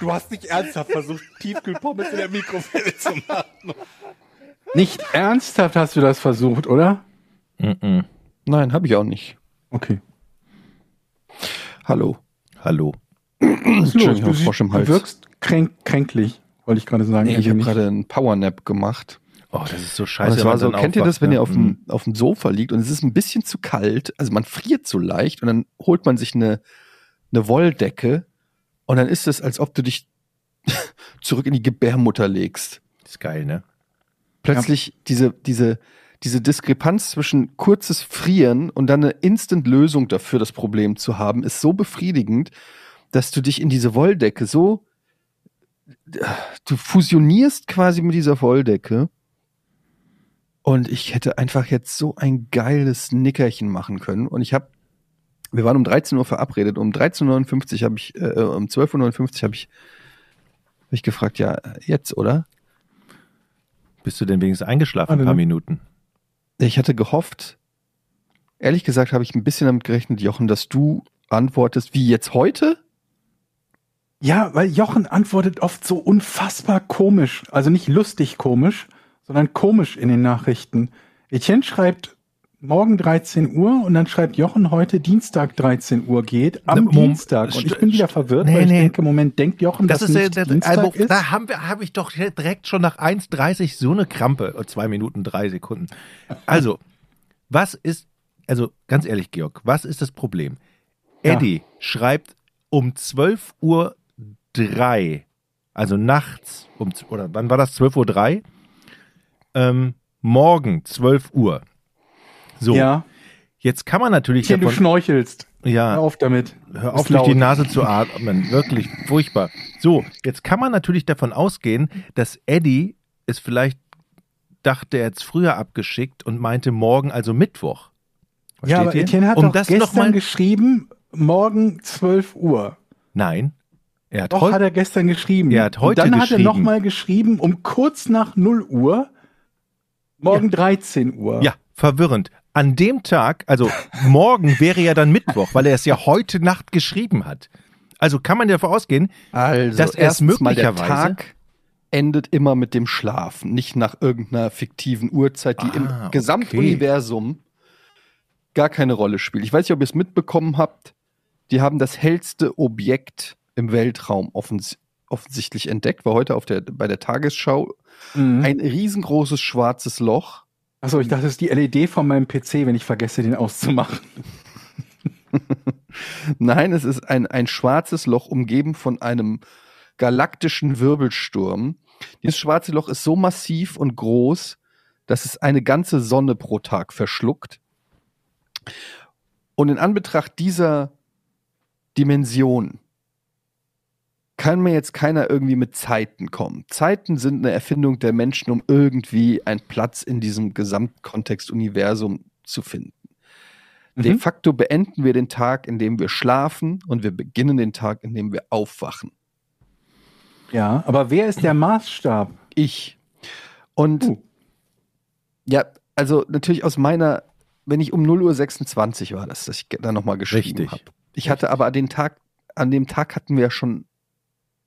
Du hast nicht ernsthaft versucht, Tiefkühlpommes in der Mikrowelle zu machen. Nicht ernsthaft hast du das versucht, oder? Nein, habe ich auch nicht. Okay. Hallo. Hallo. Entschuldigung, ich du, habe Frosch im du wirkst kränk, kränklich, wollte ich gerade sagen. Nee, ich habe gerade einen Powernap gemacht. Oh, das ist so scheiße. wenn war so, kennt ihr das, wenn ne? ihr auf dem, auf dem Sofa liegt und es ist ein bisschen zu kalt, also man friert so leicht und dann holt man sich eine, eine Wolldecke und dann ist es, als ob du dich zurück in die Gebärmutter legst. Das ist geil, ne? Plötzlich diese, diese, diese Diskrepanz zwischen kurzes Frieren und dann eine Instant-Lösung dafür, das Problem zu haben, ist so befriedigend, dass du dich in diese Wolldecke so, du fusionierst quasi mit dieser Wolldecke. Und ich hätte einfach jetzt so ein geiles Nickerchen machen können. Und ich habe, wir waren um 13 Uhr verabredet. Um 13.59 Uhr habe ich, äh, um 12.59 Uhr habe ich, hab ich gefragt, ja, jetzt, oder? Bist du denn wenigstens eingeschlafen ein paar? Minuten? Ich hatte gehofft, ehrlich gesagt habe ich ein bisschen damit gerechnet, Jochen, dass du antwortest, wie jetzt heute? Ja, weil Jochen antwortet oft so unfassbar komisch. Also nicht lustig komisch, sondern komisch in den Nachrichten. Etienne schreibt morgen 13 Uhr und dann schreibt Jochen heute Dienstag 13 Uhr geht am Ne, Mom- Dienstag. Und ich bin wieder verwirrt, Nee, weil ich nee. denke, Moment, denkt Jochen, Das dass ist, äh, nicht das, Dienstag also, ist? da haben wir, habe ich doch direkt schon nach 1,30 so eine Krampe. Oh, Zwei Minuten, drei Sekunden. Also, was ist, also ganz ehrlich, Georg, was ist das Problem? Ja. Eddie schreibt um 12 Uhr drei, also nachts, um, oder wann war das? 12 Uhr drei? Ähm, morgen 12 Uhr. So, ja, jetzt kann man natürlich du davon, schnorchelst. ja, Hör auf damit. Hör Ist auf, durch die. Nase zu atmen. Wirklich furchtbar. So, jetzt kann man natürlich davon ausgehen, dass Eddie es vielleicht dachte, er jetzt früher abgeschickt und meinte morgen, also Mittwoch. Ja, aber Versteht ihr? Etienne hat um doch das noch gestern mal, geschrieben, morgen 12 Uhr. Nein, er hat Doch, hat er gestern geschrieben. Er hat heute Und dann hat er geschrieben. nochmal geschrieben, um kurz nach 0 Uhr, morgen 13 Uhr. Ja, verwirrend. An dem Tag, also morgen wäre ja dann Mittwoch, weil er es ja heute Nacht geschrieben hat. Also kann man davon ausgehen, Also, Dass er es erstens mal der möglicherweise- Tag endet immer mit dem Schlafen, nicht nach irgendeiner fiktiven Uhrzeit, die Ah, im okay. Gesamtuniversum gar keine Rolle spielt. Ich weiß nicht, ob ihr es mitbekommen habt. Die haben das hellste Objekt im Weltraum offens offensichtlich entdeckt, war heute auf der, bei der Tagesschau Mhm. ein riesengroßes schwarzes Loch. Achso, ich dachte, das ist die LED von meinem PC, wenn ich vergesse, den auszumachen. Nein, es ist ein, ein schwarzes Loch umgeben von einem galaktischen Wirbelsturm. Dieses schwarze Loch ist so massiv und groß, dass es eine ganze Sonne pro Tag verschluckt. Und in Anbetracht dieser Dimension kann mir jetzt keiner irgendwie mit Zeiten kommen. Zeiten sind eine Erfindung der Menschen, um irgendwie einen Platz in diesem Gesamtkontext-Universum zu finden. De Mhm. facto beenden wir den Tag, in dem wir schlafen und wir beginnen den Tag, in dem wir aufwachen. Ja, aber wer ist der Maßstab? Ich. Und Uh. ja, also natürlich aus meiner, wenn ich um 0.26 Uhr war das, dass ich da nochmal geschrieben Richtig. habe. Ich hatte aber den Tag, an dem Tag hatten wir ja schon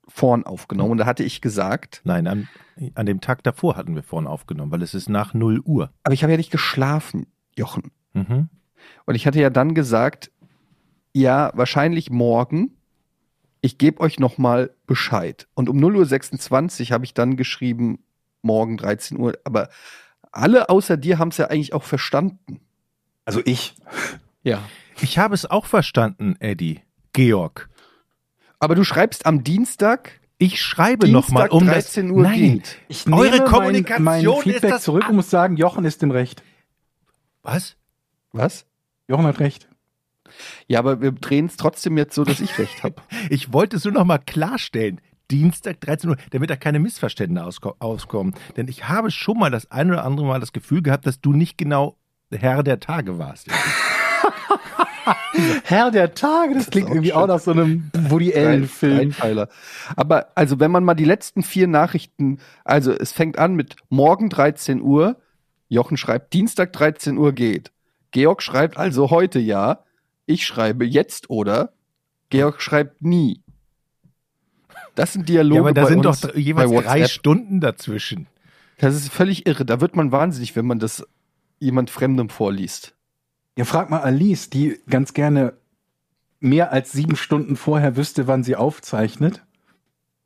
vorn aufgenommen und da hatte ich gesagt, nein, an, an dem Tag davor hatten wir vorhin aufgenommen, weil es ist nach 0 Uhr. aber ich habe ja nicht geschlafen, Jochen. Mhm. Und ich hatte ja dann gesagt, ja, wahrscheinlich morgen. Ich gebe euch noch mal Bescheid. Und um 0.26 Uhr habe ich dann geschrieben, morgen 13 Uhr. Aber alle außer dir haben es ja eigentlich auch verstanden. Also ich. Ja. Ich habe es auch verstanden, Eddie. Georg. Aber du schreibst am Dienstag, Ich schreibe nochmal um 13 das, Uhr Nein, geht. Ich Eure nehme Kommunikation mein, mein ist Feedback das zurück und muss sagen, Jochen ist im Recht. Was? Was? Jochen hat recht. Ja, aber wir drehen es trotzdem jetzt so, dass ich recht habe. Ich wollte es nur nochmal klarstellen. Dienstag 13 Uhr, damit da keine Missverständnisse ausko- auskommen. Denn ich habe schon mal das ein oder andere Mal das Gefühl gehabt, dass du nicht genau Herr der Tage warst. Herr der Tage, das klingt auch irgendwie schön. auch nach so einem Woody Allen-Film. Aber also, wenn man mal die letzten vier Nachrichten, also es fängt an mit morgen 13 Uhr, Jochen schreibt Dienstag 13 Uhr geht. Georg schreibt also heute ja. Ich schreibe jetzt oder. Georg schreibt nie. Das sind Dialoge Ja, aber da bei sind uns doch jeweils drei. Stunden dazwischen. Das ist völlig irre. Da wird man wahnsinnig, wenn man das jemand Fremdem vorliest. Ja, frag mal Alice, die ganz gerne mehr als sieben Stunden vorher wüsste, wann sie aufzeichnet.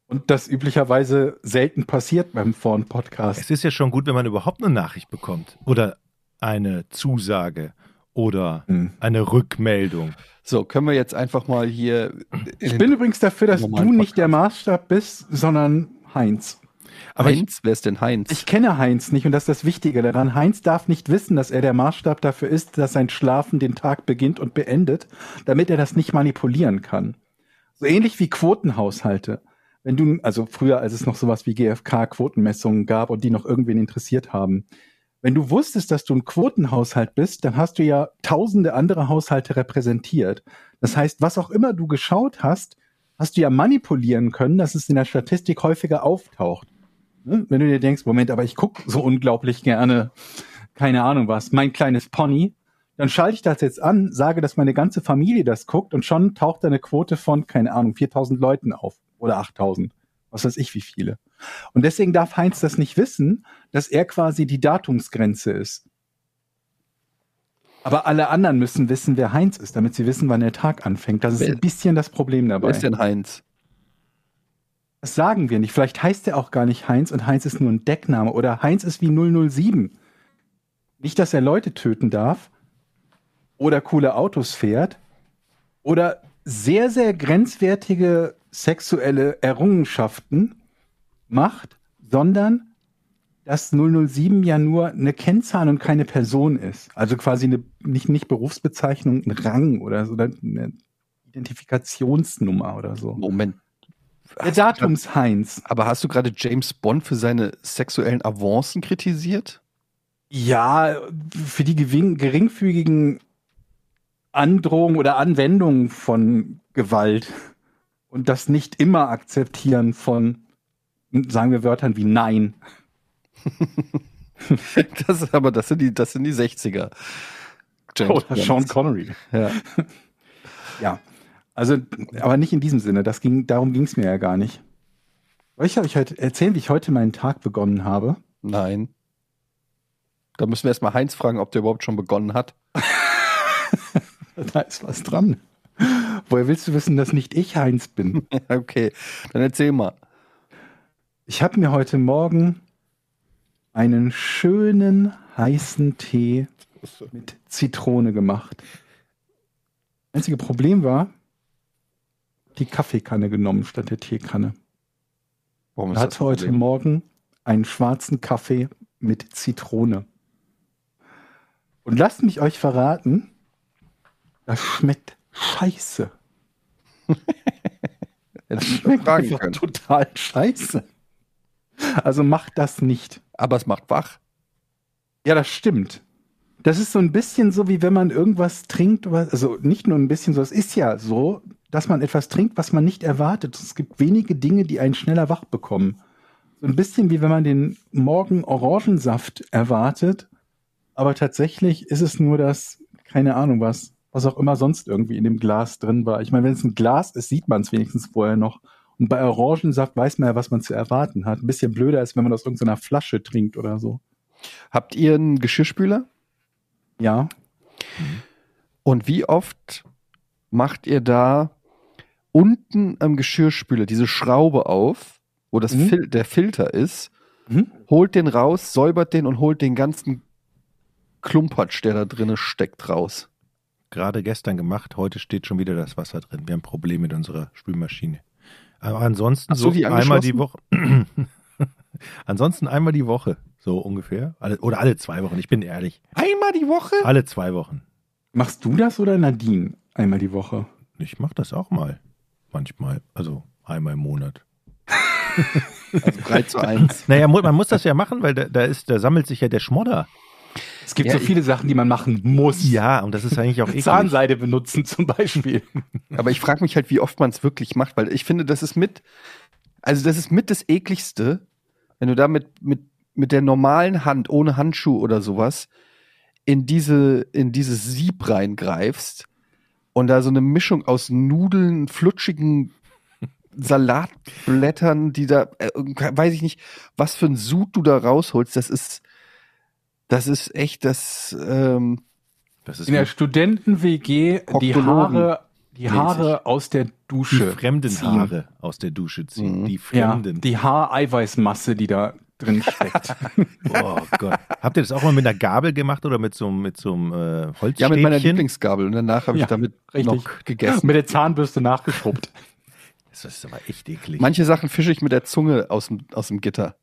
Und das üblicherweise selten passiert beim Vorn-Podcast. Es ist ja schon gut, wenn man überhaupt eine Nachricht bekommt oder eine Zusage oder Hm. eine Rückmeldung. So, können wir jetzt einfach mal hier. Ich bin übrigens dafür, dass du nicht der Maßstab bist, sondern Heinz. Aber ich, Heinz, wer ist denn Heinz? Ich kenne Heinz nicht und das ist das Wichtige daran. Heinz darf nicht wissen, dass er der Maßstab dafür ist, dass sein Schlafen den Tag beginnt und beendet, damit er das nicht manipulieren kann. So ähnlich wie Quotenhaushalte. Wenn du, also früher, als es noch sowas wie GfK-Quotenmessungen gab und die noch irgendwen interessiert haben. Wenn du wusstest, dass du ein Quotenhaushalt bist, dann hast du ja tausende andere Haushalte repräsentiert. Das heißt, was auch immer du geschaut hast, hast du ja manipulieren können, dass es in der Statistik häufiger auftaucht. Ne? Wenn du dir denkst, Moment, aber ich gucke so unglaublich gerne, keine Ahnung was, mein kleines Pony, dann schalte ich das jetzt an, sage, dass meine ganze Familie das guckt und schon taucht da eine Quote von, keine Ahnung, 4000 Leuten auf oder 8000, was weiß ich wie viele. Und deswegen darf Heinz das nicht wissen, dass er quasi die Datumsgrenze ist. Aber alle anderen müssen wissen, wer Heinz ist, damit sie wissen, wann der Tag anfängt. Das ist Wer- ein bisschen das Problem wer dabei. ist denn Heinz? Das sagen wir nicht. Vielleicht heißt er auch gar nicht Heinz und Heinz ist nur ein Deckname oder Heinz ist wie 007. Nicht, dass er Leute töten darf oder coole Autos fährt oder sehr, sehr grenzwertige sexuelle Errungenschaften macht, sondern dass 007 ja nur eine Kennzahl und keine Person ist. Also quasi eine, nicht, nicht Berufsbezeichnung, ein Rang oder so, eine Identifikationsnummer oder so. Moment. Der Datums-Heinz. Aber hast du gerade James Bond für seine sexuellen Avancen kritisiert? Ja, für die geringfügigen Androhungen oder Anwendungen von Gewalt und das nicht immer akzeptieren von, sagen wir Wörtern wie Nein. Das ist aber, das sind die, das sind die 60er. James Bond. Sean Connery. Ja. Ja, also, aber nicht in diesem Sinne. Das ging, darum ging es mir ja gar nicht. Soll ich euch heute erzählen, wie ich heute meinen Tag begonnen habe? Nein. Da müssen wir erstmal Heinz fragen, ob der überhaupt schon begonnen hat. Da ist was dran. Woher willst du wissen, dass nicht ich Heinz bin? Okay, dann erzähl mal. Ich habe mir heute Morgen einen schönen heißen Tee mit Zitrone gemacht. Einzige Problem war, die Kaffeekanne genommen statt der Teekanne. Warum Ich hatte heute? Morgen einen schwarzen Kaffee mit Zitrone. Und lasst mich euch verraten, das schmeckt scheiße. Das schmeckt einfach können. total scheiße. Also macht das nicht. Aber es macht wach. Ja, das stimmt. Das ist so ein bisschen so, wie wenn man irgendwas trinkt, also nicht nur ein bisschen so, es ist ja so, dass man etwas trinkt, was man nicht erwartet. Es gibt wenige Dinge, die einen schneller wach bekommen. So ein bisschen wie wenn man den Morgen Orangensaft erwartet, aber tatsächlich ist es nur das, keine Ahnung was, was auch immer sonst irgendwie in dem Glas drin war. Ich meine, wenn es ein Glas ist, sieht man es wenigstens vorher noch. Und bei Orangensaft weiß man ja, was man zu erwarten hat. Ein bisschen blöder ist, wenn man aus irgendeiner Flasche trinkt oder so. Habt ihr einen Geschirrspüler? Ja. Und wie oft macht ihr da unten am Geschirrspüler diese Schraube auf, wo das Mhm. Fil der Filter ist, Mhm. holt den raus, säubert den und holt den ganzen Klumpatsch, der da drinne steckt, raus. Gerade gestern gemacht, heute steht schon wieder das Wasser drin. Wir haben Probleme mit unserer Spülmaschine. Aber ansonsten so die einmal die Woche. ansonsten einmal die Woche, so ungefähr. Alle, oder alle zwei Wochen, ich bin ehrlich. Einmal die Woche? Alle zwei Wochen. Machst du das oder Nadine einmal die Woche? Ich mache das auch mal. Manchmal. Also einmal im Monat. Also 3 zu 1. Naja, man muss das ja machen, weil da, da, ist, da sammelt sich ja der Schmodder. Es gibt Ja, so ich- viele Sachen, die man machen muss. Ja, und das ist eigentlich auch eklig. Zahnseide benutzen zum Beispiel. Aber ich frage mich halt, wie oft man es wirklich macht, weil ich finde, das ist mit, also das ist mit das ekligste, wenn du da mit, mit, mit der normalen Hand, ohne Handschuh oder sowas, in diese, in dieses Sieb reingreifst und da so eine Mischung aus Nudeln, flutschigen Salatblättern, die da, äh, weiß ich nicht, was für ein Sud du da rausholst, das ist, das ist echt das, ähm, Das ist In der Studenten-WG die Haare, die Haare aus der die Dusche. fremden ziehen. Haare aus der Dusche ziehen. Mhm. Die Ja, fremden. die Haareiweißmasse, die da drin steckt. oh Gott. Habt ihr das auch mal mit einer Gabel gemacht oder mit so, einem- mit so einem äh, Holzstäbchen? ja, mit meiner Lieblingsgabel und danach habe ich Ja, damit richtig. noch gegessen. Mit der Zahnbürste nachgeschrubbt. Das ist aber echt eklig. Manche Sachen fische ich mit der Zunge aus dem, aus dem Gitter.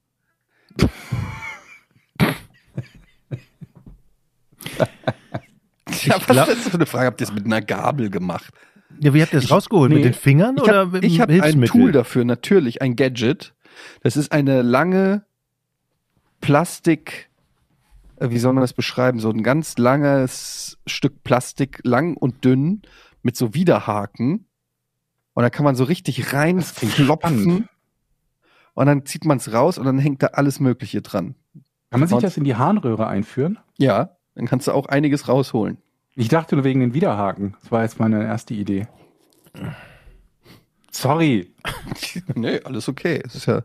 ja, was glaub- ist das für eine Frage? Habt ihr es mit einer Gabel gemacht? ja, wie habt ihr das rausgeholt? nee. Mit den Fingern Ich oder habe mit dem hab ein? Tool dafür, natürlich, ein Gadget. Das ist eine lange Plastik, äh, wie soll man das beschreiben? So ein ganz langes Stück Plastik, lang und dünn, mit so Widerhaken. Und da kann man so richtig spannend. reinklopfen. Und dann zieht man es raus und dann hängt da alles Mögliche dran. Kann man sich das in die Harnröhre einführen? Ja, dann kannst du auch einiges rausholen. Ich dachte nur wegen den Widerhaken. Das war jetzt meine erste Idee. Sorry. nee, alles okay. Es ist ja,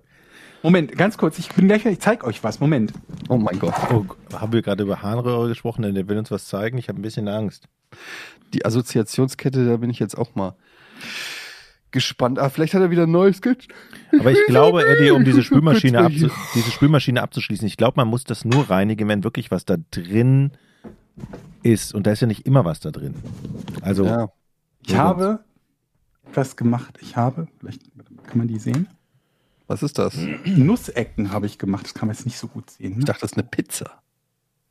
Moment, ganz kurz. Ich bin gleich, ich zeig euch was. Moment. oh mein Gott. Oh, haben wir gerade über Harnröhre gesprochen? Denn der will uns was zeigen. Ich habe ein bisschen Angst. Die Assoziationskette, da bin ich jetzt auch mal gespannt. Ah, vielleicht hat er wieder ein neues Sketch. Aber ich glaube, Eddie, um diese Spülmaschine, abzu diese Spülmaschine abzuschließen, ich glaube, man muss das nur reinigen, wenn wirklich was da drin ist. Und da ist ja nicht immer was da drin. Also, Ja. Ich habe etwas gemacht. Ich habe, vielleicht kann man die sehen. Was ist das? Nussecken habe ich gemacht. Das kann man jetzt nicht so gut sehen. Ich Ne? dachte, das ist eine Pizza.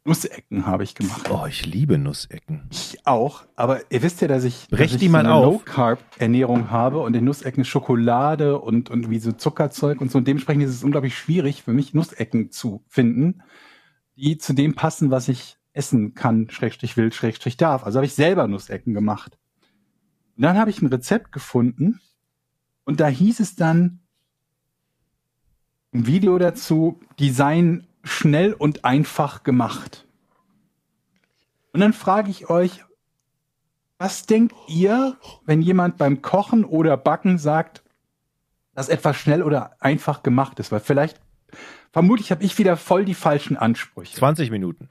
Nussecken habe ich gemacht. oh, ich liebe Nussecken. Ich auch, aber ihr wisst ja, dass ich, Brech dass ich die mal eine auf. Low-Carb-Ernährung habe und in Nussecken Schokolade und, und wie so Zuckerzeug und so. Und dementsprechend ist es unglaublich schwierig für mich, Nussecken zu finden, die zu dem passen, was ich essen kann, Schrägstrich will, Schrägstrich darf. Also habe ich selber Nussecken gemacht. Und dann habe ich ein Rezept gefunden und da hieß es dann ein Video dazu, Design schnell und einfach gemacht. Und dann frage ich euch, was denkt ihr, wenn jemand beim Kochen oder Backen sagt, dass etwas schnell oder einfach gemacht ist? Weil vielleicht, vermutlich habe ich wieder voll die falschen Ansprüche. 20 Minuten.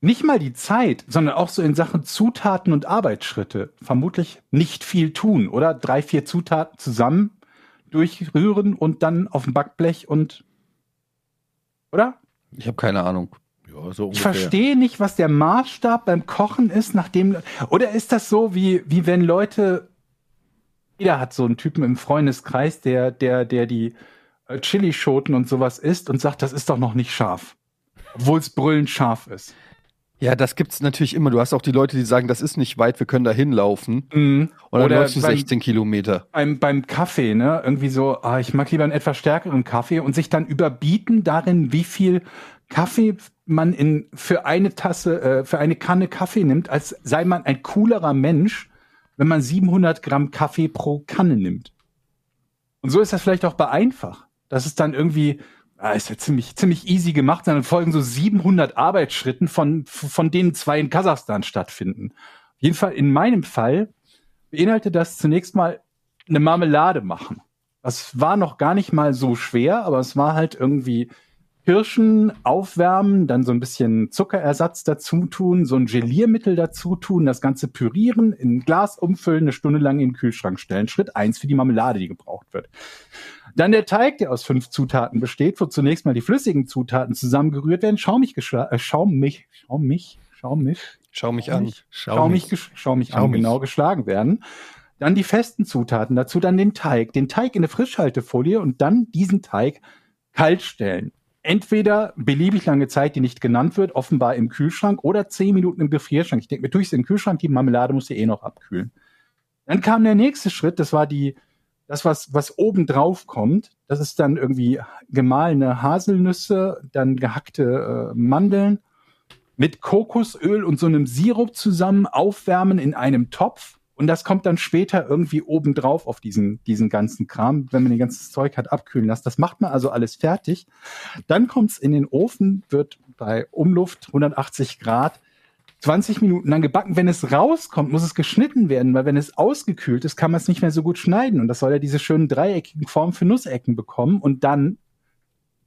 Nicht mal die Zeit, sondern auch so in Sachen Zutaten und Arbeitsschritte. Vermutlich nicht viel tun, oder? Drei, vier Zutaten zusammen durchrühren und dann auf dem Backblech und, oder? Ich habe keine Ahnung. Ja, so Ich verstehe nicht, was der Maßstab beim Kochen ist, nachdem. Oder ist das so, wie, wie wenn Leute. Jeder hat so einen Typen im Freundeskreis, der, der, der die äh, Chilischoten und sowas isst und sagt, das ist doch noch nicht scharf. Obwohl es brüllend scharf ist. Ja, das gibt's natürlich immer. Du hast auch die Leute, die sagen, das ist nicht weit, wir können da hinlaufen. Mhm. Und dann Oder läufst du beim- 16 Kilometer. beim, beim Kaffee, ne? Irgendwie so, ah, ich mag lieber einen etwas stärkeren Kaffee und sich dann überbieten darin, wie viel Kaffee man in für eine Tasse, äh, für eine Kanne Kaffee nimmt, als sei man ein coolerer Mensch, wenn man 700 Gramm Kaffee pro Kanne nimmt. Und so ist das vielleicht auch bei einfach. Das ist dann irgendwie, ah, ist ja ziemlich, ziemlich easy gemacht, dann folgen so 700 Arbeitsschritten, von, von denen zwei in Kasachstan stattfinden. Auf jeden Fall in meinem Fall beinhaltet das zunächst mal eine Marmelade machen. Das war noch gar nicht mal so schwer, aber es war halt irgendwie Kirschen aufwärmen, dann so ein bisschen Zuckerersatz dazu tun, so ein Geliermittel dazu tun, das Ganze pürieren, in ein Glas umfüllen, eine Stunde lang in den Kühlschrank stellen. Schritt eins für die Marmelade, die gebraucht wird. Dann der Teig, der aus fünf Zutaten besteht, wo zunächst mal die flüssigen Zutaten zusammengerührt werden, schaumig, äh, schaumig, schaumig, schaumig, Schau mich an. schaumig, gesch- schaumig, an, Schaumig. genau geschlagen werden. Dann die festen Zutaten, dazu dann den Teig, den Teig in eine Frischhaltefolie und dann diesen Teig kalt stellen. Entweder beliebig lange Zeit, die nicht genannt wird, offenbar im Kühlschrank oder zehn Minuten im Gefrierschrank. Ich denke mir, tue ich es den Kühlschrank, die Marmelade muss ja eh noch abkühlen. Dann kam der nächste Schritt, das war die das, was, was oben drauf kommt, das ist dann irgendwie gemahlene Haselnüsse, dann gehackte äh, Mandeln mit Kokosöl und so einem Sirup zusammen aufwärmen in einem Topf. Und das kommt dann später irgendwie oben drauf auf diesen, diesen ganzen Kram, wenn man den ganzen Zeug hat abkühlen lassen. Das macht man also alles fertig. Dann kommt's in den Ofen, wird bei Umluft 180 Grad 20 Minuten lang gebacken. Wenn es rauskommt, muss es geschnitten werden, weil wenn es ausgekühlt ist, kann man es nicht mehr so gut schneiden. Und das soll ja diese schönen dreieckigen Formen für Nussecken bekommen. Und dann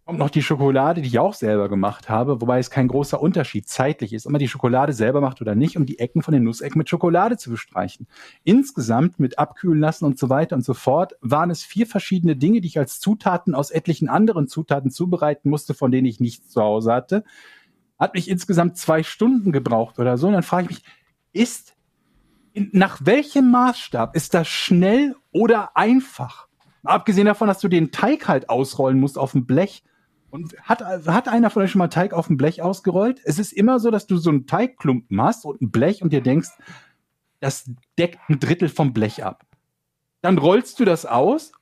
kommt noch die Schokolade, die ich auch selber gemacht habe, wobei es kein großer Unterschied zeitlich ist, ob man die Schokolade selber macht oder nicht, um die Ecken von den Nussecken mit Schokolade zu bestreichen. Insgesamt mit abkühlen lassen und so weiter und so fort waren es vier verschiedene Dinge, die ich als Zutaten aus etlichen anderen Zutaten zubereiten musste, von denen ich nichts zu Hause hatte. Hat mich insgesamt zwei Stunden gebraucht oder so. Und dann frage ich mich, ist, nach welchem Maßstab ist das schnell oder einfach? Abgesehen davon, dass du den Teig halt ausrollen musst auf dem Blech. Und hat, hat einer von euch schon mal Teig auf dem Blech ausgerollt? Es ist immer so, dass du so einen Teigklumpen hast und ein Blech und dir denkst, das deckt ein Drittel vom Blech ab. Dann rollst du das aus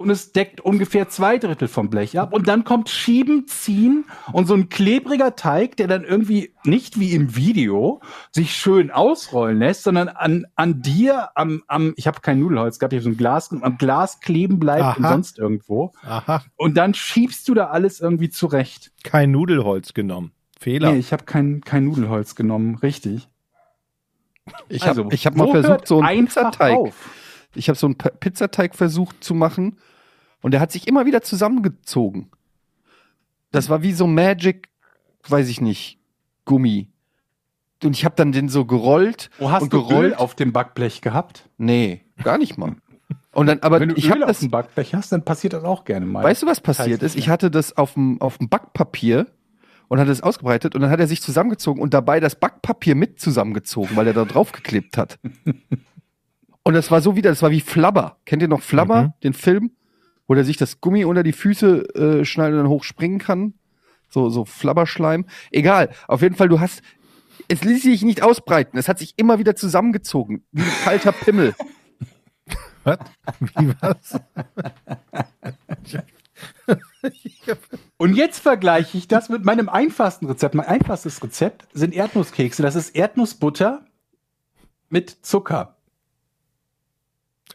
und es deckt ungefähr zwei Drittel vom Blech ab. Und dann kommt Schieben, Ziehen und so ein klebriger Teig, der dann irgendwie nicht wie im Video sich schön ausrollen lässt, sondern an, an dir, am, am ich habe kein Nudelholz gehabt, ich habe so ein Glas, am Glas kleben bleibt und Aha. sonst irgendwo. Aha, Und dann schiebst du da alles irgendwie zurecht. kein Nudelholz genommen. Fehler. Nee, ich habe kein, kein Nudelholz genommen, richtig. Ich Also, habe hab mal versucht, so einen Pizzateig. auf? Ich habe so einen Pizzateig versucht zu machen und der hat sich immer wieder zusammengezogen. Das war wie so Magic, weiß ich nicht, Gummi. Und ich habe dann den so gerollt Wo hast und du gerollt. Öl auf dem Backblech gehabt? Nee, gar nicht mal. Und dann, aber Wenn du ich habe auf das. dem Backblech hast, dann passiert das auch gerne mal. Weißt du, was passiert ist? Ich hatte das auf dem, auf dem Backpapier und hatte es ausgebreitet und dann hat er sich zusammengezogen und dabei das Backpapier mit zusammengezogen, weil er da draufgeklebt hat. Und das war so wieder, das war wie Flabber. Kennt ihr noch Flabber, Mhm. den Film? Wo der sich das Gummi unter die Füße äh, schnallt und dann hochspringen kann? So, so Flabberschleim. Egal. Auf jeden Fall, du hast, es ließ sich nicht ausbreiten. Es hat sich immer wieder zusammengezogen. Wie ein kalter Pimmel. Was? Wie was? Und jetzt vergleiche ich das mit meinem einfachsten Rezept. Mein einfachstes Rezept sind Erdnusskekse. Das ist Erdnussbutter mit Zucker.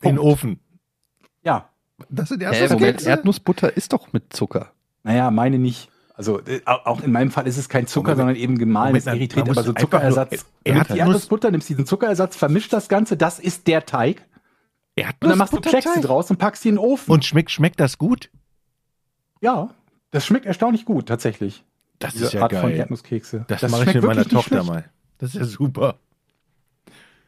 In den Ofen. Ja, Das sind Moment, Erdnusskekse? Erdnussbutter ist doch mit Zucker. naja, meine nicht. Also äh, au- auch in meinem Fall ist es kein Zucker, Moment, sondern eben gemahlenes Moment, Erythrit, aber so Zuckerersatz. Nimmst die Erdnuss- Erdnussbutter, nimmst diesen Zuckerersatz, vermischt das Ganze, das ist der Teig. Und dann machst du Erdnussbutterteig? draus und packst die in den Ofen. Und schmeckt, schmeckt das gut? ja, das schmeckt erstaunlich gut, tatsächlich. Das Diese ist ja Art von geil. Erdnusskekse. Das, mache ich mit meiner Tochter mal. Das ist ja super.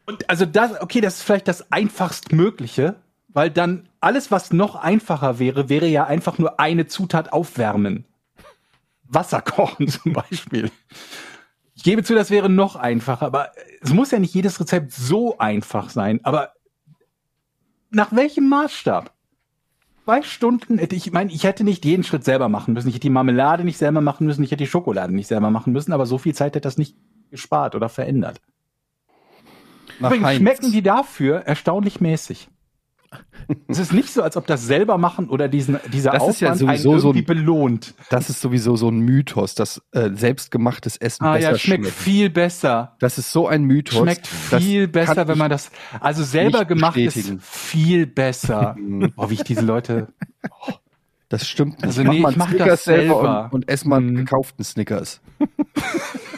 Und also das, okay, das ist vielleicht das einfachst Mögliche, weil dann alles, was noch einfacher wäre, wäre ja einfach nur eine Zutat aufwärmen. Wasser kochen zum Beispiel. Ich gebe zu, das wäre noch einfacher, aber es muss ja nicht jedes Rezept so einfach sein. Aber nach welchem Maßstab? Zwei Stunden, ich meine, ich hätte nicht jeden Schritt selber machen müssen. Ich hätte die Marmelade nicht selber machen müssen, ich hätte die Schokolade nicht selber machen müssen, aber so viel Zeit hätte das nicht gespart oder verändert. Nach Übrigens Heinz. schmecken die dafür erstaunlich mäßig. es ist nicht so, als ob das selber machen oder diesen, dieser Das ist ja Aufwand einen sowieso so irgendwie ein- belohnt. Das ist sowieso so ein Mythos, dass äh, selbstgemachtes Essen Ah besser ja, schmeckt schmeckt. viel besser. Das ist so ein Mythos. Schmeckt viel besser, wenn man ich- das. Also selber gemacht bestätigen. ist viel besser. Boah, wie ich diese Leute. Das stimmt nicht. Also mach nee, ich mach Snickers das selber. Und, und ess mal einen Mhm. gekauften Snickers.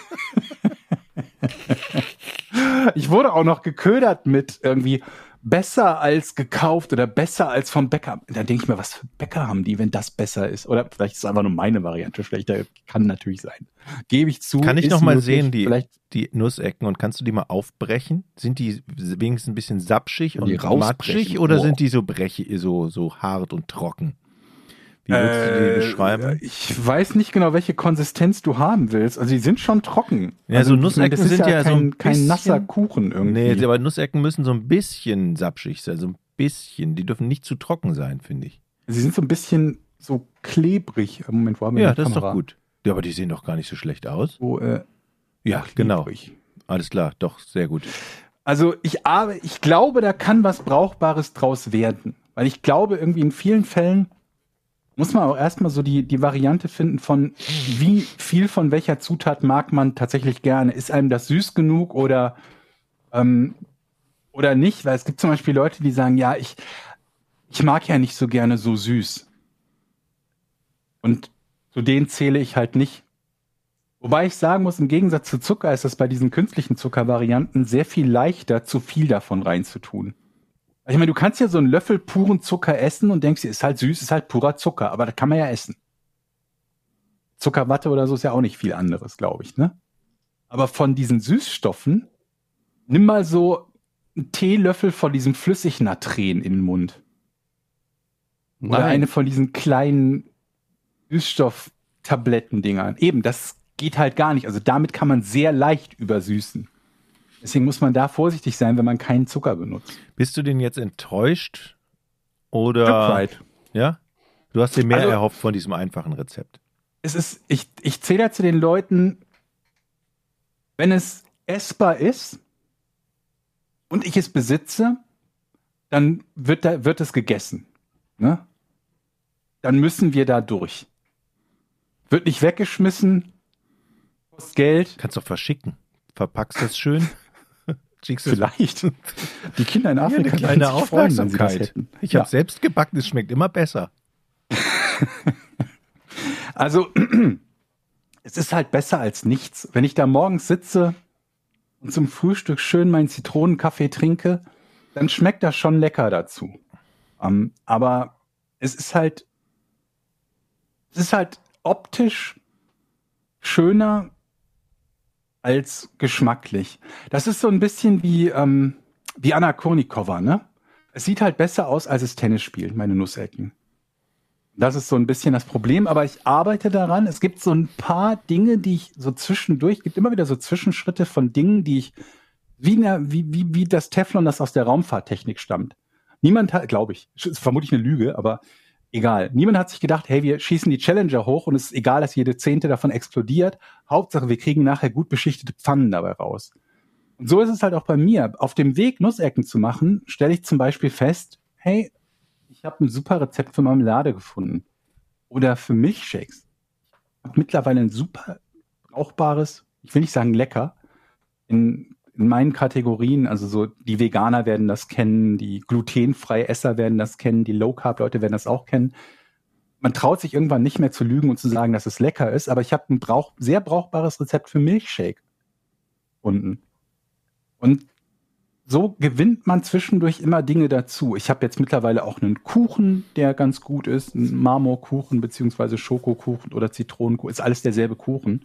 Ich wurde auch noch geködert mit irgendwie besser als gekauft oder besser als vom Bäcker. Da denke ich mir, was für Bäcker haben die, wenn das besser ist? Oder vielleicht ist einfach nur meine Variante schlechter. Kann natürlich sein. Gebe ich zu. Kann ich ist noch mal möglich. sehen, die, Vielleicht die Nussecken und kannst du die mal aufbrechen? Sind die wenigstens ein bisschen sapschig Und matschig oder Boah. sind die so brechig, so, so hart und trocken? Wie würdest du die Äh, beschreiben? Ich weiß nicht genau, welche Konsistenz du haben willst. Also die sind schon trocken. Ja, also, so Nussecken das ist sind ja so kein, ein kein bisschen- nasser Kuchen irgendwie. Nee, aber Nussecken müssen so ein bisschen sapschig sein, so ein bisschen. Die dürfen nicht zu trocken sein, finde ich. Sie sind so ein bisschen so klebrig. Moment, wo haben wir Ja, die das ist doch Kamera? gut. Ja, aber die sehen doch gar nicht so schlecht aus. So, äh, Ja, genau. klebrig. Alles klar, doch, sehr gut. Also ich, aber ich glaube, da kann was Brauchbares draus werden. Weil ich glaube, irgendwie in vielen Fällen muss man auch erstmal so die, die Variante finden von, wie viel von welcher Zutat mag man tatsächlich gerne. Ist einem das süß genug oder, ähm, oder nicht? Weil es gibt zum Beispiel Leute, die sagen, ja, ich, ich mag ja nicht so gerne so süß. Und zu denen zähle ich halt nicht. Wobei ich sagen muss, im Gegensatz zu Zucker ist es bei diesen künstlichen Zuckervarianten sehr viel leichter, zu viel davon reinzutun. Also ich meine, du kannst ja so einen Löffel puren Zucker essen und denkst, ist halt süß, ist halt purer Zucker, aber das kann man ja essen. Zuckerwatte oder so ist ja auch nicht viel anderes, glaube ich, ne? Aber von diesen Süßstoffen, nimm mal so einen Teelöffel von diesem Flüssignatren in den Mund. Oder eine von diesen kleinen Süßstofftablettendingern. Eben, das geht halt gar nicht. Also damit kann man sehr leicht übersüßen. Deswegen muss man da vorsichtig sein, wenn man keinen Zucker benutzt. Bist du denn jetzt enttäuscht? Oder. Ja? Du hast dir mehr Also- erhofft von diesem einfachen Rezept. Es ist, ich, ich zähle ja zu den Leuten, wenn es essbar ist und ich es besitze, dann wird, da, wird es gegessen. Ne? Dann müssen wir da durch. Wird nicht weggeschmissen, kostet Geld, Kannst doch verschicken. Verpackst das schön. Es vielleicht. Die Kinder in Ja, Afrika eine kleine sich freuen, wenn Aufmerksamkeit. Ich Ja. habe selbst gebacken, es schmeckt immer besser. Also, es ist halt besser als nichts. Wenn ich da morgens sitze und zum Frühstück schön meinen Zitronenkaffee trinke, dann schmeckt das schon lecker dazu. Ähm, aber es ist halt, es ist halt optisch schöner als geschmacklich. Das ist so ein bisschen wie, ähm, wie Anna Kurnikova, ne? Es sieht halt besser aus, als es Tennis spielt, meine Nussecken. Das ist so ein bisschen das Problem, aber ich arbeite daran. Es gibt so ein paar Dinge, die ich so zwischendurch, gibt immer wieder so Zwischenschritte von Dingen, die ich, wie, in der, wie, wie, wie das Teflon, das aus der Raumfahrttechnik stammt. Niemand hat, glaube ich, ist vermutlich eine Lüge, aber egal. Niemand hat sich gedacht, hey, wir schießen die Challenger hoch und es ist egal, dass jede Zehnte davon explodiert. Hauptsache, wir kriegen nachher gut beschichtete Pfannen dabei raus. Und so ist es halt auch bei mir. Auf dem Weg, Nussecken zu machen, stelle ich zum Beispiel fest, hey, ich habe ein super Rezept für Marmelade gefunden. Oder für Milchshakes. Ich habe mittlerweile ein super brauchbares, ich will nicht sagen lecker, in, in meinen Kategorien, also so die Veganer werden das kennen, die glutenfreie Esser werden das kennen, die Low-Carb-Leute werden das auch kennen. Man traut sich irgendwann nicht mehr zu lügen und zu sagen, dass es lecker ist, aber ich habe ein brauch, sehr brauchbares Rezept für Milchshake gefunden. Und so gewinnt man zwischendurch immer Dinge dazu. Ich habe jetzt mittlerweile auch einen Kuchen, der ganz gut ist, einen Marmorkuchen beziehungsweise Schokokuchen oder Zitronenkuchen, ist alles derselbe Kuchen.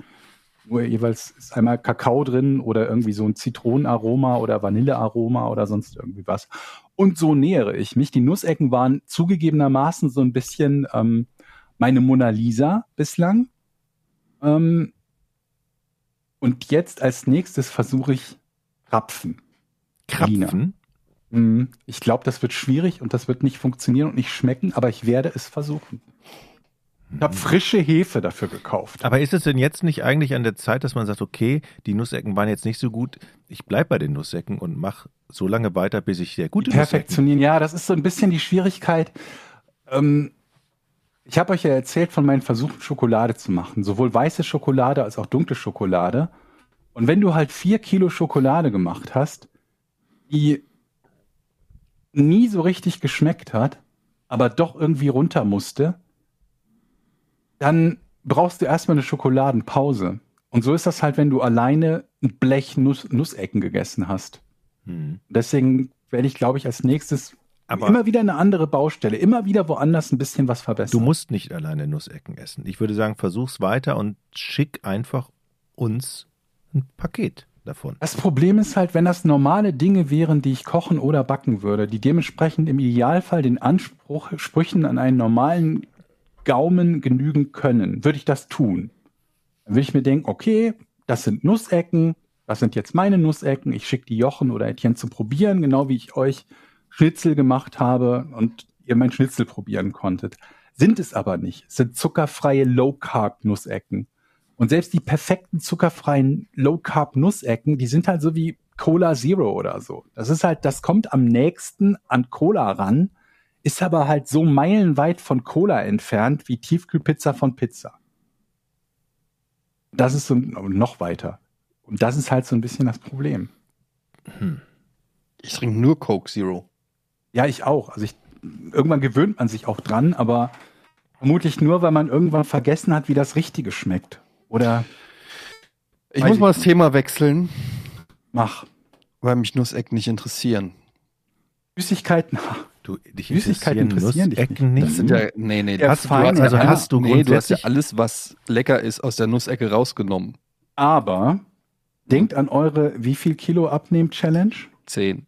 Nur jeweils ist einmal Kakao drin oder irgendwie so ein Zitronenaroma oder Vanillearoma oder sonst irgendwie was. Und so nähere ich mich. Die Nussecken waren zugegebenermaßen so ein bisschen ähm, meine Mona Lisa bislang. Ähm, und jetzt als nächstes versuche ich Rapfen. Krapfen. Mhm. Ich glaube, das wird schwierig und das wird nicht funktionieren und nicht schmecken, aber ich werde es versuchen. Ich habe frische Hefe dafür gekauft. Aber ist es denn jetzt nicht eigentlich an der Zeit, dass man sagt, okay, die Nussecken waren jetzt nicht so gut, ich bleib bei den Nussecken und mach so lange weiter, bis ich sehr gute Nussecken. Perfektionieren, ja, das ist so ein bisschen die Schwierigkeit. Ähm, ich habe euch ja erzählt von meinen Versuchen, Schokolade zu machen. Sowohl weiße Schokolade als auch dunkle Schokolade. Und wenn du halt vier Kilo Schokolade gemacht hast, die nie so richtig geschmeckt hat, aber doch irgendwie runter musste, dann brauchst du erstmal eine Schokoladenpause. Und so ist das halt, wenn du alleine ein Blech Nuss, Nussecken gegessen hast. Hm. Deswegen werde ich, glaube ich, als nächstes Aber- immer wieder eine andere Baustelle, immer wieder woanders ein bisschen was Du verbessern. musst nicht alleine Nussecken essen. Ich würde sagen, versuch's weiter und schick einfach uns ein Paket davon. das Problem ist halt, wenn das normale Dinge wären, die ich kochen oder backen würde, die dementsprechend im Idealfall den Anspruch, Sprüchen an einen normalen Gaumen genügen können, würde ich das tun. Dann würde ich mir denken, okay, das sind Nussecken, das sind jetzt meine Nussecken, ich schicke die Jochen oder Etienne zu probieren, genau wie ich euch Schnitzel gemacht habe und ihr mein Schnitzel probieren konntet. Sind es aber nicht. Es sind zuckerfreie Low-Carb-Nussecken. Und selbst die perfekten zuckerfreien Low-Carb-Nussecken, die sind halt so wie Cola Zero oder so. Das ist halt, das kommt am nächsten an Cola ran ist aber halt so meilenweit von Cola entfernt wie Tiefkühlpizza von Pizza. Das ist so noch weiter. Und das ist halt so ein bisschen das Problem. Ich trinke nur Coke Zero. Ja, ich auch. Also ich, irgendwann gewöhnt man sich auch dran, aber vermutlich nur, weil man irgendwann vergessen hat, wie das Richtige schmeckt. Oder Ich muss ich mal das. Thema wechseln, mach. weil mich Nussecken nicht interessieren. Süßigkeiten. Du, dich Süßigkeiten interessieren dich Nussecken nicht. nicht. Das sind ja, nee, nee, Der das, feine- du hast, also ja hast du nee, du hast ja alles, was lecker ist, aus der Nussecke rausgenommen. Aber denkt an eure wie viel Kilo abnehmen Challenge. Zehn.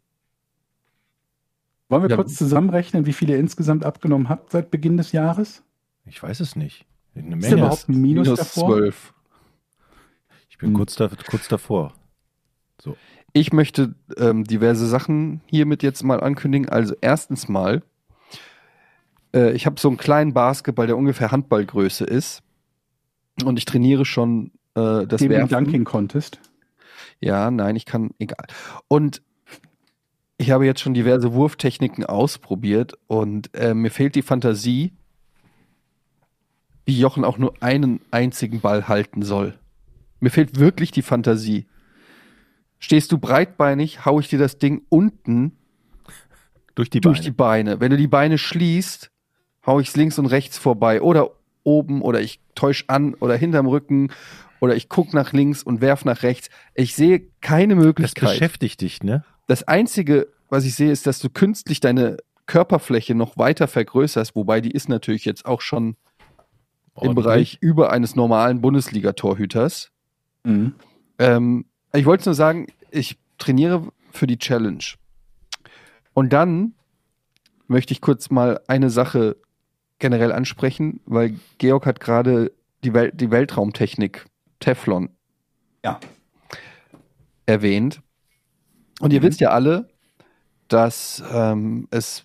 Wollen wir Ja. kurz zusammenrechnen, wie viel ihr insgesamt abgenommen habt seit Beginn des Jahres? Ich weiß es nicht. Eine Ist Menge. überhaupt ein Minus, davor? zwölf. Ich bin Hm. kurz, da, kurz davor. Ich möchte ähm, diverse Sachen hiermit jetzt mal ankündigen. Also erstens mal, äh, ich habe so einen kleinen Basketball, der ungefähr Handballgröße ist. Und ich trainiere schon äh, das dem Werfen. Dunking Contest. Ja, nein, ich kann, egal. Und ich habe jetzt schon diverse Wurftechniken ausprobiert und äh, mir fehlt die Fantasie, wie Jochen auch nur einen einzigen Ball halten soll. Mir fehlt wirklich die Fantasie. Stehst du breitbeinig, hau ich dir das Ding unten Durch die durch Beine. die Beine. Wenn du die Beine schließt, hau ich es links und rechts vorbei oder oben oder ich täusch an oder hinterm Rücken oder ich guck nach links und werf nach rechts. Ich sehe keine das Möglichkeit. beschäftigt dich, ne? Das einzige, was ich sehe, ist, dass du künstlich deine Körperfläche noch weiter vergrößerst, wobei die ist natürlich jetzt auch schon im Ordentlich. Bereich über eines normalen Bundesliga-Torhüters. Mhm. Ähm, ich wollte nur sagen, ich trainiere für die Challenge. Und dann möchte ich kurz mal eine Sache generell ansprechen, weil Georg hat gerade die, Wel die Weltraumtechnik Teflon Ja. erwähnt. Und ihr Mhm. wisst ja alle, dass ähm, es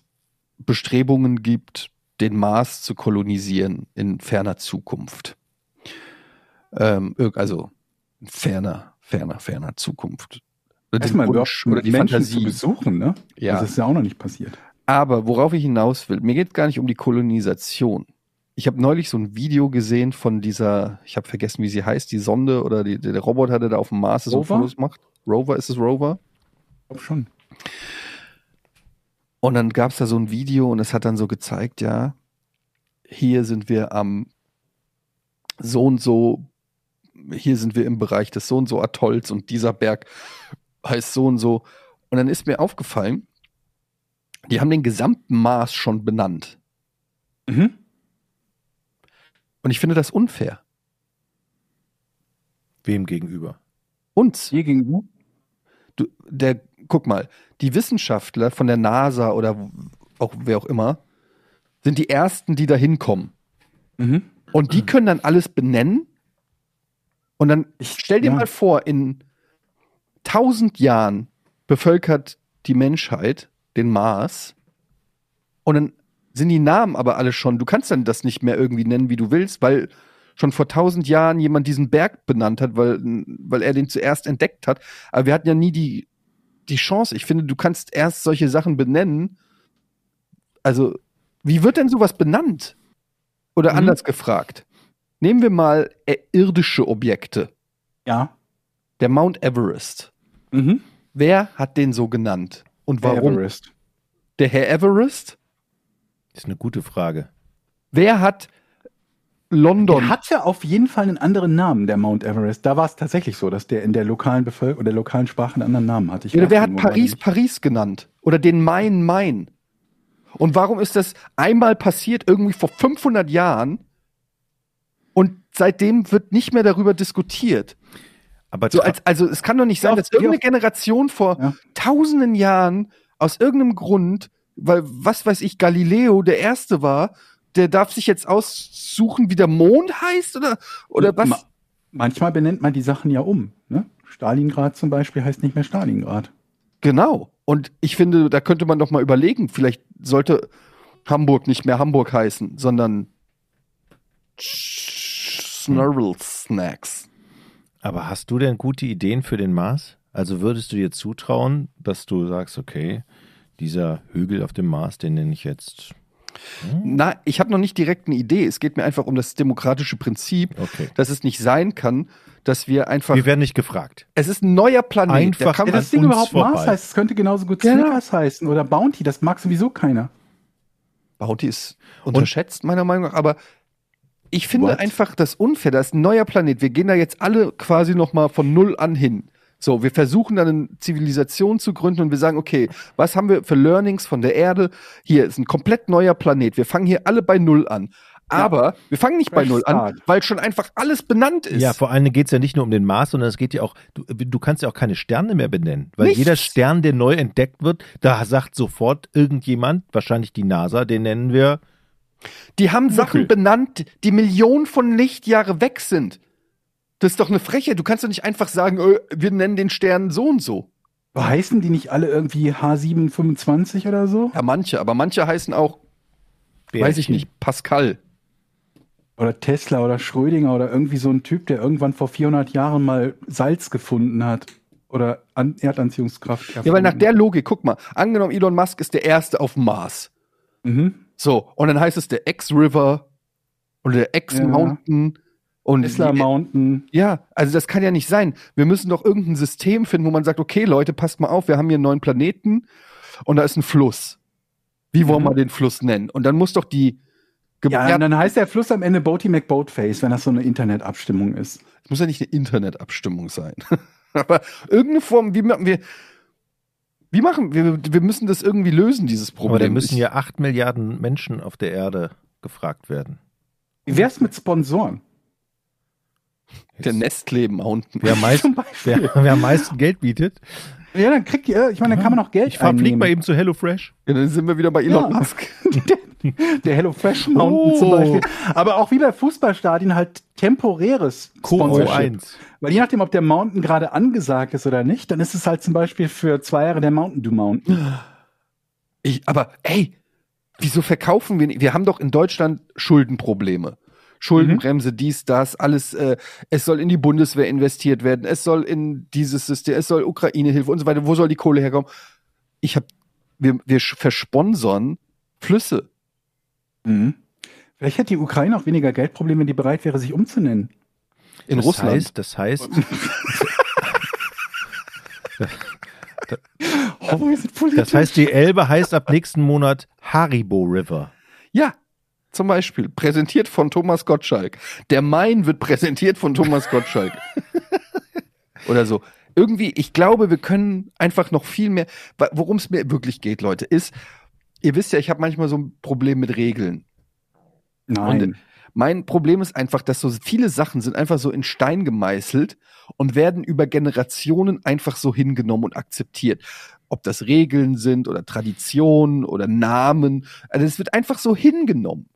Bestrebungen gibt, den Mars zu kolonisieren in ferner Zukunft. Ähm, also ferner, ferner, ferner Zukunft. Erstmal Wunsch oder die Menschen zu Fantasie. besuchen, ne? Ja. Das ist ja auch noch nicht passiert. Aber worauf ich hinaus will, mir geht es gar nicht um die Kolonisation. Ich habe neulich so ein Video gesehen von dieser, ich habe vergessen, wie sie heißt, die Sonde oder die, der Roboter, der da auf dem Mars so? Fotos macht. Rover, ist es Rover? Ich glaube schon. Und dann gab es da so ein Video und es hat dann so gezeigt, ja, hier sind wir am so und so, hier sind wir im Bereich des so und so Atolls und dieser Berg heißt so und so. Und dann ist mir aufgefallen, die haben den gesamten Mars schon benannt. Mhm. Und ich finde das unfair. Wem gegenüber? Uns. Hier gegenüber? Du, der, guck mal, die Wissenschaftler von der NASA oder auch wer auch immer, sind die ersten, die da hinkommen. Mhm. Und die können dann alles benennen. Und dann Ich- stell dir ja. mal vor, in tausend Jahren bevölkert die Menschheit den Mars. Und dann sind die Namen aber alle schon. Du kannst dann das nicht mehr irgendwie nennen, wie du willst, weil schon vor tausend Jahren jemand diesen Berg benannt hat, weil, weil er den zuerst entdeckt hat. Aber wir hatten ja nie die, die Chance. Ich finde, du kannst erst solche Sachen benennen. Also, wie wird denn sowas benannt? Oder Mhm. anders gefragt. Nehmen wir mal äh, irdische Objekte. Ja. Der Mount Everest. Mhm. Wer hat den so genannt? Und warum? Everest. Der Herr Everest? Ist eine gute Frage. Wer hat London? Der hatte auf jeden Fall einen anderen Namen, der Mount Everest. Da war es tatsächlich so, dass der in der lokalen Bevölkerung oder der lokalen Sprache einen anderen Namen hatte. Ich Oder wer hat Paris Paris genannt? Oder den Main Main? Und warum ist das einmal passiert, irgendwie vor 500 Jahren? Und seitdem wird nicht mehr darüber diskutiert. Aber So als, also es kann doch nicht sein, dass irgendeine Generation vor Ja. tausenden Jahren aus irgendeinem Grund, weil was weiß ich, Galileo der Erste war, der darf sich jetzt aussuchen, wie der Mond heißt oder, oder was? Ma manchmal benennt man die Sachen ja um. Ne? Stalingrad zum Beispiel heißt nicht mehr Stalingrad. Genau. Und ich finde, da könnte man doch mal überlegen, vielleicht sollte Hamburg nicht mehr Hamburg heißen, sondern Snurl Snacks. Aber hast du denn gute Ideen für den Mars? Also würdest du dir zutrauen, dass du sagst, okay, dieser Hügel auf dem Mars, den nenne ich jetzt Na, ich habe noch nicht direkt eine Idee. Es geht mir einfach um das demokratische Prinzip, Okay. dass es nicht sein kann, dass wir einfach. Wir werden nicht gefragt. es ist ein neuer Planet. der Einfach kann Ja, man, das Ding überhaupt vorbei. Mars heißt, es könnte genauso gut Genau. Snickers heißen oder Bounty, das mag sowieso keiner. Bounty ist unterschätzt, meiner Meinung nach, aber ich finde What? einfach das unfair. Das ist ein neuer Planet. Wir gehen da jetzt alle quasi nochmal von Null an hin. So, wir versuchen dann eine Zivilisation zu gründen und wir sagen, okay, was haben wir für Learnings von der Erde? Hier ist ein komplett neuer Planet. Wir fangen hier alle bei Null an. Aber wir fangen nicht bei Fresh Null an, start. weil schon einfach alles benannt ist. Ja, vor allem geht es ja nicht nur um den Mars, sondern es geht ja auch, du, du kannst ja auch keine Sterne mehr benennen. Weil Nichts. jeder Stern, der neu entdeckt wird, da sagt sofort irgendjemand, wahrscheinlich die NASA, den nennen wir. Die haben Sachen benannt, die Millionen von Lichtjahre weg sind. Das ist doch eine Freche. Du kannst doch nicht einfach sagen, äh, wir nennen den Stern so und so. Heißen die nicht alle irgendwie H725 oder so? Ja, manche, aber manche heißen auch, weiß ich Bärchen. nicht, Pascal. Oder Tesla oder Schrödinger oder irgendwie so ein Typ, der irgendwann vor 400 Jahren mal Salz gefunden hat. Oder An Erdanziehungskraft. Ja, weil nach der Logik, guck mal, angenommen Elon Musk ist der Erste auf dem Mars. Mhm. So, und dann heißt es der X-River oder der X-Mountain. Und Tesla Mountain. Ja, also das kann ja nicht sein. Wir müssen doch irgendein System finden, wo man sagt, okay, Leute, passt mal auf, wir haben hier einen neuen Planeten und da ist ein Fluss. Wie wollen Mhm. wir den Fluss nennen? Und dann muss doch die Ge Ja, und dann heißt der Fluss am Ende Boaty McBoatface, wenn das so eine Internetabstimmung ist. Es muss ja nicht eine Internetabstimmung sein. Aber irgendeine Form, wie machen wir, wie machen wir, wir müssen das irgendwie lösen, dieses Problem. Aber da müssen ja acht Milliarden Menschen auf der Erde gefragt werden. Wie wär's mit Sponsoren? der Nestle Mountain. Wer am meisten, wer, wer am meisten Geld bietet. Ja, dann kriegt ihr, ich meine, dann kann man auch Geld Ich fahr, flieg einnehmen. mal eben zu HelloFresh. Ja, dann sind wir wieder bei Elon Ja. Musk. Der Hello Fresh Mountain Oh. zum Beispiel. Aber auch wie bei Fußballstadien halt temporäres Sponsorship. 1. Weil je nachdem, ob der Mountain gerade angesagt ist oder nicht, dann ist es halt zum Beispiel für zwei Jahre der Mountain Dew Mountain. Ich, aber ey, wieso verkaufen wir nicht? Wir haben doch in Deutschland Schuldenprobleme. Schuldenbremse, dies, das, alles, äh, es soll in die Bundeswehr investiert werden, es soll in dieses System, es soll Ukraine-Hilfe und so weiter. Wo soll die Kohle herkommen? Ich hab, wir, wir versponsern Flüsse. Mhm. Vielleicht hätte die Ukraine auch weniger Geldprobleme, wenn die bereit wäre, sich umzunennen. In das Russland. Heißt, das heißt, das heißt, die Elbe heißt ab nächsten Monat Haribo River. Ja, zum Beispiel. Präsentiert von Thomas Gottschalk. Der Main wird präsentiert von Thomas Gottschalk. Oder so. Irgendwie, ich glaube, wir können einfach noch viel mehr. Worum es mir wirklich geht, Leute, ist, ihr wisst ja, ich habe manchmal so ein Problem mit Regeln. Nein. Und mein Problem ist einfach, dass so viele Sachen sind einfach so in Stein gemeißelt und werden über Generationen einfach so hingenommen und akzeptiert. Ob das Regeln sind oder Traditionen oder Namen. Also es wird einfach so hingenommen.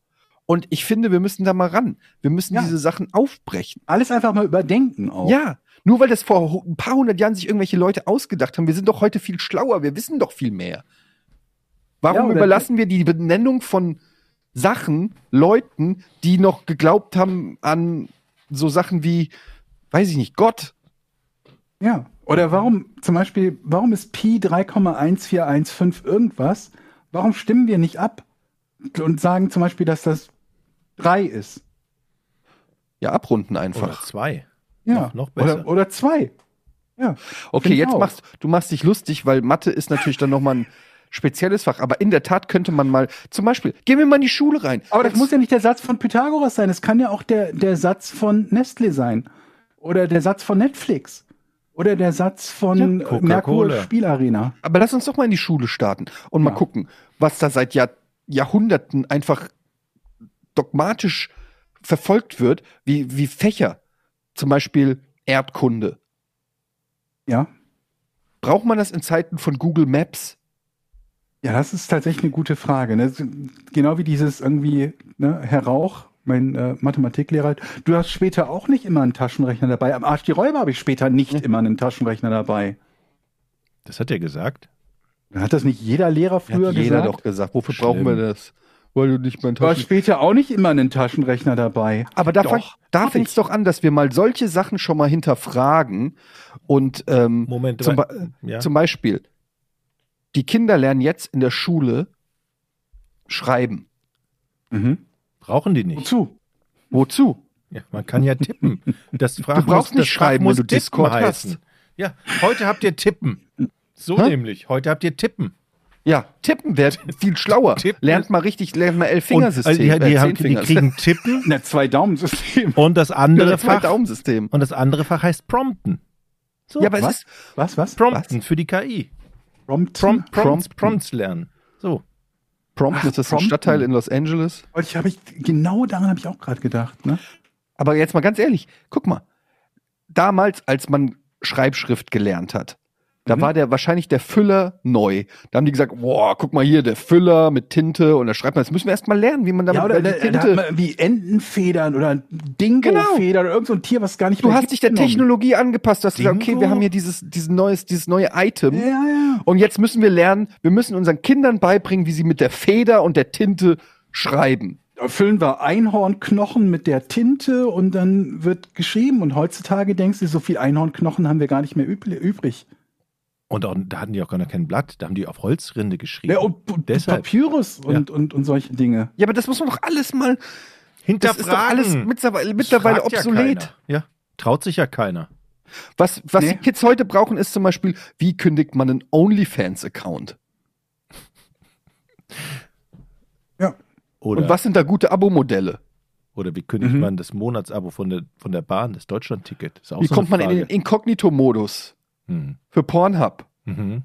Und ich finde, wir müssen da mal ran. Wir müssen Ja. diese Sachen aufbrechen. Alles einfach mal überdenken auch. Ja, nur weil das vor ein paar hundert Jahren sich irgendwelche Leute ausgedacht haben. Wir sind doch heute viel schlauer. Wir wissen doch viel mehr. Warum Ja, überlassen wir die Benennung von Sachen Leuten, die noch geglaubt haben an so Sachen wie, weiß ich nicht, Gott? Ja. Oder warum, zum Beispiel, warum ist Pi 3,1415 irgendwas? Warum stimmen wir nicht ab und sagen zum Beispiel, dass das 3 ist? Ja, abrunden Oder einfach. zwei. Ja. Noch- noch besser. Oder, oder 2. Ja. Okay, jetzt auch. machst du machst dich lustig, weil Mathe ist natürlich dann nochmal ein spezielles Fach. Aber in der Tat könnte man mal, zum Beispiel, gehen wir mal in die Schule rein. Aber das Jetzt- muss ja nicht der Satz von Pythagoras sein. Es kann ja auch der, der Satz von Nestle sein. Oder der Satz von Netflix. Oder der Satz von Ja, äh, Merkur. Spielarena. Aber lass uns doch mal in die Schule starten und mal Ja. gucken, was da seit Jahr, Jahrhunderten einfach dogmatisch verfolgt wird, wie, wie Fächer. Zum Beispiel Erdkunde. Ja. Braucht man das in Zeiten von Google Maps? Ja, das ist tatsächlich eine gute Frage. Ne? Genau wie dieses irgendwie, ne, Herr Rauch, mein äh, Mathematiklehrer, du hast später auch nicht immer einen Taschenrechner dabei. Am Arsch die Räuber habe ich später nicht immer einen Taschenrechner dabei. Das hat er gesagt. Hat das nicht jeder Lehrer früher Hat jeder gesagt? doch gesagt. Wofür Schlimm. brauchen wir das? Weil du nicht mein Du hast später auch nicht immer einen Taschenrechner dabei. Aber da, fang, da fängt es ich. doch an, dass wir mal solche Sachen schon mal hinterfragen. Und ähm, Moment, zum, Be ja. zum Beispiel, die Kinder lernen jetzt in der Schule schreiben. Mhm. Brauchen die nicht. Wozu? Wozu? Ja, man kann ja tippen. Das Du brauchst muss, nicht schreiben, muss wenn du Discord heißen. hast. Ja, heute habt ihr tippen. So Hä? nämlich. Heute habt ihr tippen. Ja, tippen wäre viel schlauer. Tippen lernt mal richtig, lernt mal Elffingersystem. Und, äh, die, die, äh, haben, die kriegen tippen Na, zwei Daumen-System. und das andere zwei Fach Daumensystem. und das andere Fach heißt Prompten. So, Ja, aber es Was? ist Was, was? Prompten für die KI. Prompt. Prompt, Prompts, Prompten. Prompts lernen. So. Prompt, Ach, ist das ein Prompten. Stadtteil in Los Angeles? Ich habe ich, genau daran habe ich auch gerade gedacht. Ne? Aber jetzt mal ganz ehrlich, guck mal. Damals, als man Schreibschrift gelernt hat, da Mhm. war der wahrscheinlich der Füller neu. Da haben die gesagt, boah, guck mal hier, der Füller mit Tinte und da schreibt man, das müssen wir erst mal lernen, wie man damit Ja, oder die da, da Tinte. man wie Entenfedern oder Dingo-Federn oder irgend so ein Tier, was gar nicht Du hast dich der genommen. Technologie angepasst. Du hast gesagt, okay, wir haben hier dieses, dieses neues, dieses neue Item. Ja, ja. Und jetzt müssen wir lernen, wir müssen unseren Kindern beibringen, wie sie mit der Feder und der Tinte schreiben. Da füllen wir Einhornknochen mit der Tinte und dann wird geschrieben. Und heutzutage denkst du, so viel Einhornknochen haben wir gar nicht mehr übl- übrig. Und auch, da hatten die auch gar noch kein Blatt. Da haben die auf Holzrinde geschrieben. Ja, und, und Deshalb. Papyrus und, und, und solche Dinge. Ja, aber das muss man doch alles mal. Das Hinterfragen. ist doch alles mittlerweile, mittlerweile ja obsolet. keiner. Ja, traut sich ja keiner. was was Nee. die Kids heute brauchen, ist zum Beispiel, wie kündigt man einen OnlyFans-Account? Ja. Oder, Und was sind da gute Abo-Modelle? oder wie kündigt Mhm. man das Monatsabo von der, von der Bahn, das Deutschlandticket? Wie so kommt man in den Inkognito-Modus Hm. für Pornhub? Mhm.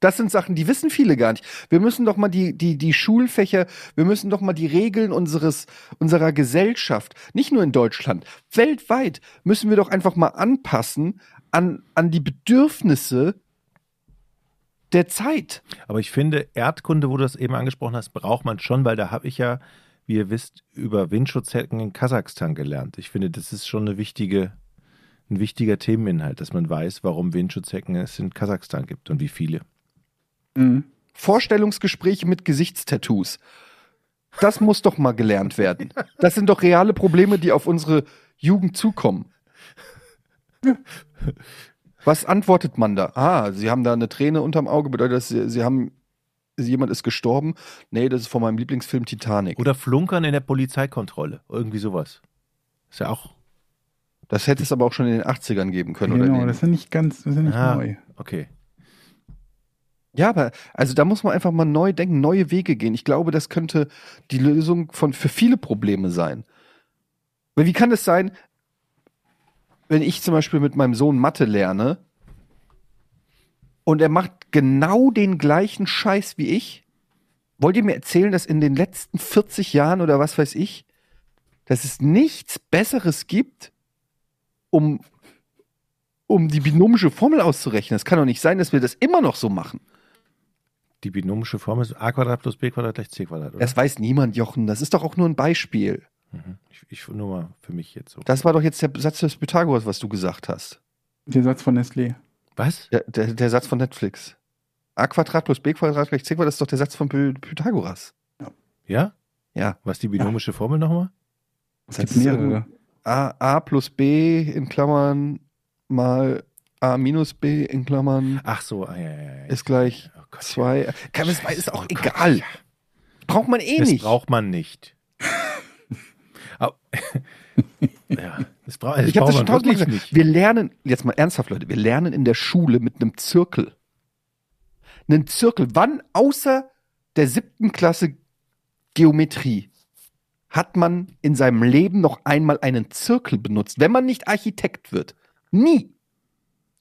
Das sind Sachen, die wissen viele gar nicht. Wir müssen doch mal die, die, die Schulfächer, wir müssen doch mal die Regeln unseres, unserer Gesellschaft, nicht nur in Deutschland, weltweit, müssen wir doch einfach mal anpassen an, an die Bedürfnisse der Zeit. Aber ich finde, Erdkunde, wo du das eben angesprochen hast, braucht man schon, weil da habe ich ja, wie ihr wisst, über Windschutzhecken in Kasachstan gelernt. Ich finde, das ist schon eine wichtige, ein wichtiger Themeninhalt, dass man weiß, warum Windschutzhecken es in Kasachstan gibt und wie viele. Mhm. Vorstellungsgespräche mit Gesichtstattoos. Das muss doch mal gelernt werden. Das sind doch reale Probleme, die auf unsere Jugend zukommen. Was antwortet man da? Ah, Sie haben da eine Träne unterm Auge, bedeutet das, Sie, Sie haben, jemand ist gestorben? Nee, das ist von meinem Lieblingsfilm Titanic. Oder Flunkern in der Polizeikontrolle. Irgendwie sowas. Ist ja auch. Das hätte es aber auch schon in den 80ern geben können. oder in Genau, das ist ja nicht ganz, das ist ja nicht Ah, neu. okay. Ja, aber also da muss man einfach mal neu denken, neue Wege gehen. Ich glaube, das könnte die Lösung von für viele Probleme sein. Weil wie kann es sein, wenn ich zum Beispiel mit meinem Sohn Mathe lerne und er macht genau den gleichen Scheiß wie ich? Wollt ihr mir erzählen, dass in den letzten 40 Jahren oder was weiß ich, dass es nichts Besseres gibt, um, um die binomische Formel auszurechnen? Es kann doch nicht sein, dass wir das immer noch so machen. Die binomische Formel ist a Quadrat plus b Quadrat gleich c Quadrat, oder? Das weiß niemand, Jochen. Das ist doch auch nur ein Beispiel. Mhm. Ich, ich nur mal für mich jetzt so. Das war doch jetzt der Satz des Pythagoras, was du gesagt hast. Der Satz von Nestlé. Was? Der, der, der Satz von Netflix. a Quadrat plus b Quadrat gleich c Quadrat, das ist doch der Satz von Py Pythagoras. Ja? Ja. Was die binomische Formel nochmal? Es Das gibt ist mehrere. A, a plus b in Klammern mal a minus b in Klammern Ach so, ah, ja, ja, ja. ist gleich Oh Gott, zwei. Kann, Scheiße, ist auch oh Gott, egal. ja. Braucht man eh Das nicht. braucht man nicht. Ja, das, bra das ich habe braucht das schon tausendmal gesagt. nicht. Wir lernen, jetzt mal ernsthaft, Leute, wir lernen in der Schule mit einem Zirkel. Einen Zirkel. Wann außer der siebten Klasse Geometrie hat man in seinem Leben noch einmal einen Zirkel benutzt, wenn man nicht Architekt wird? Nie.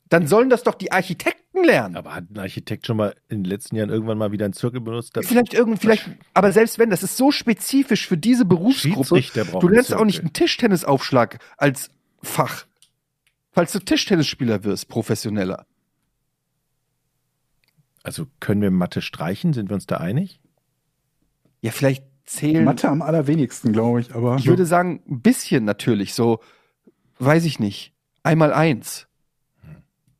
Dann sollen das doch die Architekten lernen. Aber hat ein Architekt schon mal in den letzten Jahren irgendwann mal wieder einen Zirkel benutzt? Vielleicht irgend, vielleicht, aber selbst wenn, das ist so spezifisch für diese Berufsgruppe. Du lernst auch nicht einen Tischtennisaufschlag als Fach. Falls du Tischtennisspieler wirst, professioneller. Also können wir Mathe streichen? Sind wir uns da einig? Ja, vielleicht zählen. Mathe am allerwenigsten, glaube ich, aber. Ich würde sagen, ein bisschen natürlich, so, weiß ich nicht, einmal eins.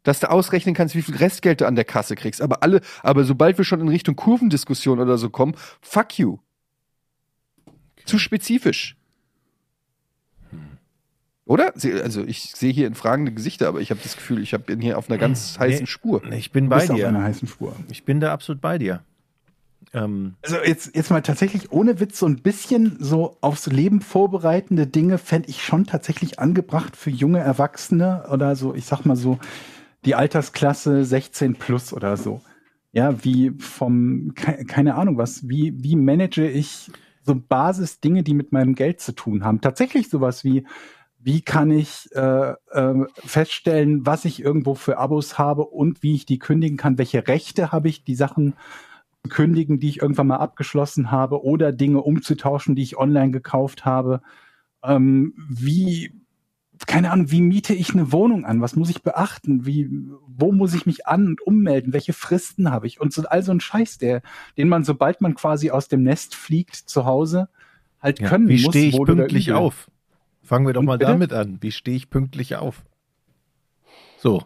Dass du ausrechnen kannst, wie viel Restgeld du an der Kasse kriegst. Aber alle, aber sobald wir schon in Richtung Kurvendiskussion oder so kommen, fuck you. Zu spezifisch. Oder? Sie- Also ich sehe hier in fragende Gesichter, aber ich habe das Gefühl, ich hab- bin hier auf einer ganz heißen Spur. Ich bin du bei bist auf einer dir. heißen Spur. Ich bin da absolut bei dir. Ähm, Also jetzt, jetzt mal tatsächlich ohne Witz so ein bisschen so aufs Leben vorbereitende Dinge fände ich schon tatsächlich angebracht für junge Erwachsene oder so, ich sag mal so, die Altersklasse 16 plus oder so. Ja, wie vom, ke keine Ahnung was, wie, wie manage ich so Basisdinge, die mit meinem Geld zu tun haben? Tatsächlich sowas wie, wie kann ich äh, äh, feststellen, was ich irgendwo für Abos habe und wie ich die kündigen kann? Welche Rechte habe ich, die Sachen kündigen, die ich irgendwann mal abgeschlossen habe oder Dinge umzutauschen, die ich online gekauft habe? Ähm, wie, keine Ahnung, wie miete ich eine Wohnung an? Was muss ich beachten? Wie, wo muss ich mich an- und ummelden? Welche Fristen habe ich? Und so, all so ein Scheiß, der, den man, sobald man quasi aus dem Nest fliegt zu Hause, halt ja. können Wie muss. stehe ich pünktlich auf? Fangen wir doch Und mal bitte? damit an. Wie stehe ich pünktlich auf? So.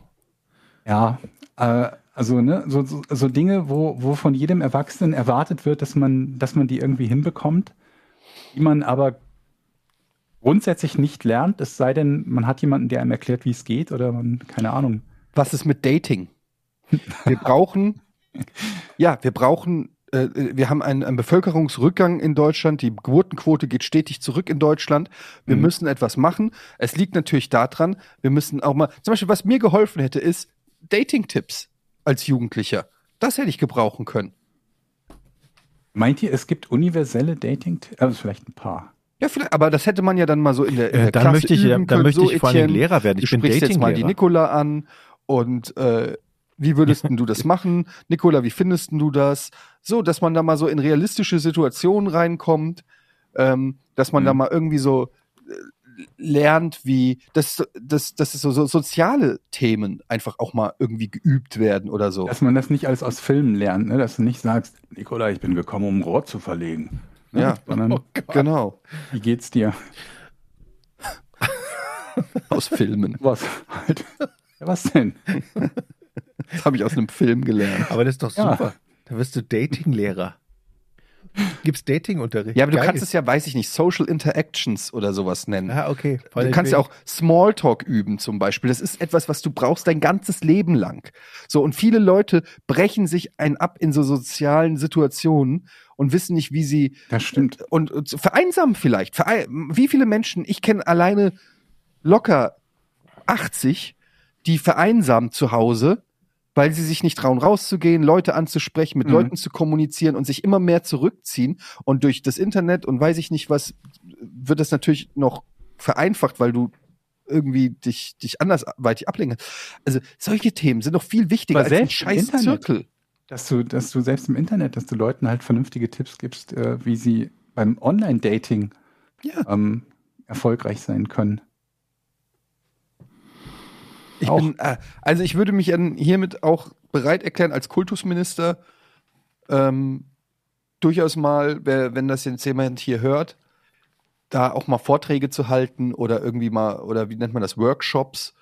Ja, äh, also ne, so, so, so Dinge, wo, wo von jedem Erwachsenen erwartet wird, dass man, dass man die irgendwie hinbekommt, die man aber grundsätzlich nicht lernt, es sei denn, man hat jemanden, der einem erklärt, wie es geht, oder man, keine Ahnung. Was ist mit Dating? Wir brauchen, ja, wir brauchen, äh, wir haben einen, einen Bevölkerungsrückgang in Deutschland. Die Geburtenquote geht stetig zurück in Deutschland. Wir Mhm. müssen etwas machen. Es liegt natürlich daran, wir müssen auch mal, zum Beispiel, was mir geholfen hätte, ist Dating-Tipps als Jugendlicher. Das hätte ich gebrauchen können. Meint ihr, es gibt universelle Dating? Also vielleicht ein paar. Ja, vielleicht, aber das hätte man ja dann mal so in der, in Äh, der dann Klasse möchte ich, üben dann können. möchte so, ich vor allem Lehrer werden. Du Ich bin sprichst jetzt mal die. Nikola an und äh, wie würdest denn du das machen? Nikola, wie findest denn du das? So, dass man da mal so in realistische Situationen reinkommt, ähm, dass man da mal irgendwie so äh, lernt, wie dass, dass, dass so, so soziale Themen einfach auch mal irgendwie geübt werden oder so. Dass man das nicht alles aus Filmen lernt, ne? dass du nicht sagst, Nikola, ich bin gekommen, um ein Rohr zu verlegen. Ne? Ja. Sondern, Oh Genau. wie geht's dir? Aus Filmen. Was halt? Ja, was denn? Das habe ich aus einem Film gelernt. Aber das ist doch Ja. super. Da wirst du Datinglehrer. Gibt's Datingunterricht? Ja, aber du Geil. kannst es ja, weiß ich nicht, Social Interactions oder sowas nennen. Ah, okay. Voll Du kannst ja auch Smalltalk üben zum Beispiel. Das ist etwas, was du brauchst dein ganzes Leben lang. So, und viele Leute brechen sich ein ab in so sozialen Situationen und wissen nicht, wie sie Das stimmt. und, und vereinsamen vielleicht. Verein, wie viele Menschen, ich kenne alleine locker 80, die vereinsamen zu Hause, weil sie sich nicht trauen, rauszugehen, Leute anzusprechen, mit Mhm. Leuten zu kommunizieren und sich immer mehr zurückziehen. Und durch das Internet und weiß ich nicht was, wird das natürlich noch vereinfacht, weil du irgendwie dich, dich andersweitig ablenken. Also solche Themen sind doch viel wichtiger Aber als ein scheiß Internet. Zirkel. Dass du, dass du selbst im Internet, dass du Leuten halt vernünftige Tipps gibst, äh, wie sie beim Online-Dating Ja. ähm, erfolgreich sein können. Ich bin, äh, also ich würde mich hiermit auch bereit erklären, als Kultusminister ähm, durchaus mal, wenn das jetzt jemand hier hört, da auch mal Vorträge zu halten oder irgendwie mal, oder wie nennt man das, Workshops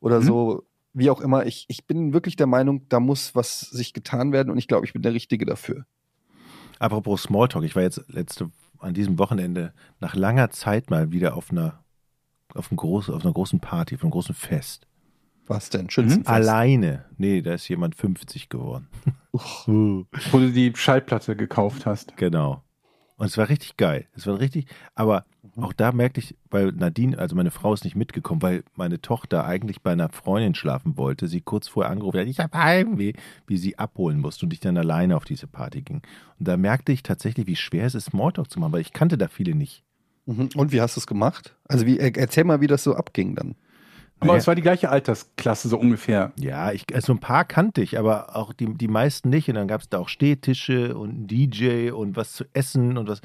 oder Mhm. so, wie auch immer. Ich, ich bin wirklich der Meinung, da muss was sich getan werden und ich glaube, ich bin der Richtige dafür. Apropos Smalltalk, ich war jetzt letzte an diesem Wochenende nach langer Zeit mal wieder auf einer auf, einem groß, auf einer großen Party, auf einem großen Fest. Was denn? Schützenfest? Alleine. Nee, da ist jemand 50 geworden. Wo du die Schallplatte gekauft hast. Genau. Und es war richtig geil. Es war richtig, aber Mhm. auch da merkte ich, weil Nadine, also meine Frau ist nicht mitgekommen, weil meine Tochter eigentlich bei einer Freundin schlafen wollte, sie kurz vorher angerufen hat, ich habe Heimweh, wie sie abholen musste und ich dann alleine auf diese Party ging. Und da merkte ich tatsächlich, wie schwer es ist, Smalltalk zu machen, weil ich kannte da viele nicht. Mhm. Und wie hast du es gemacht? Also wie, er- erzähl mal, wie das so abging dann. Aber Naja. es war die gleiche Altersklasse, so ungefähr. Ja, ich, also ein paar kannte ich, aber auch die, die meisten nicht. Und dann gab es da auch Stehtische und einen DJ und was zu essen und was.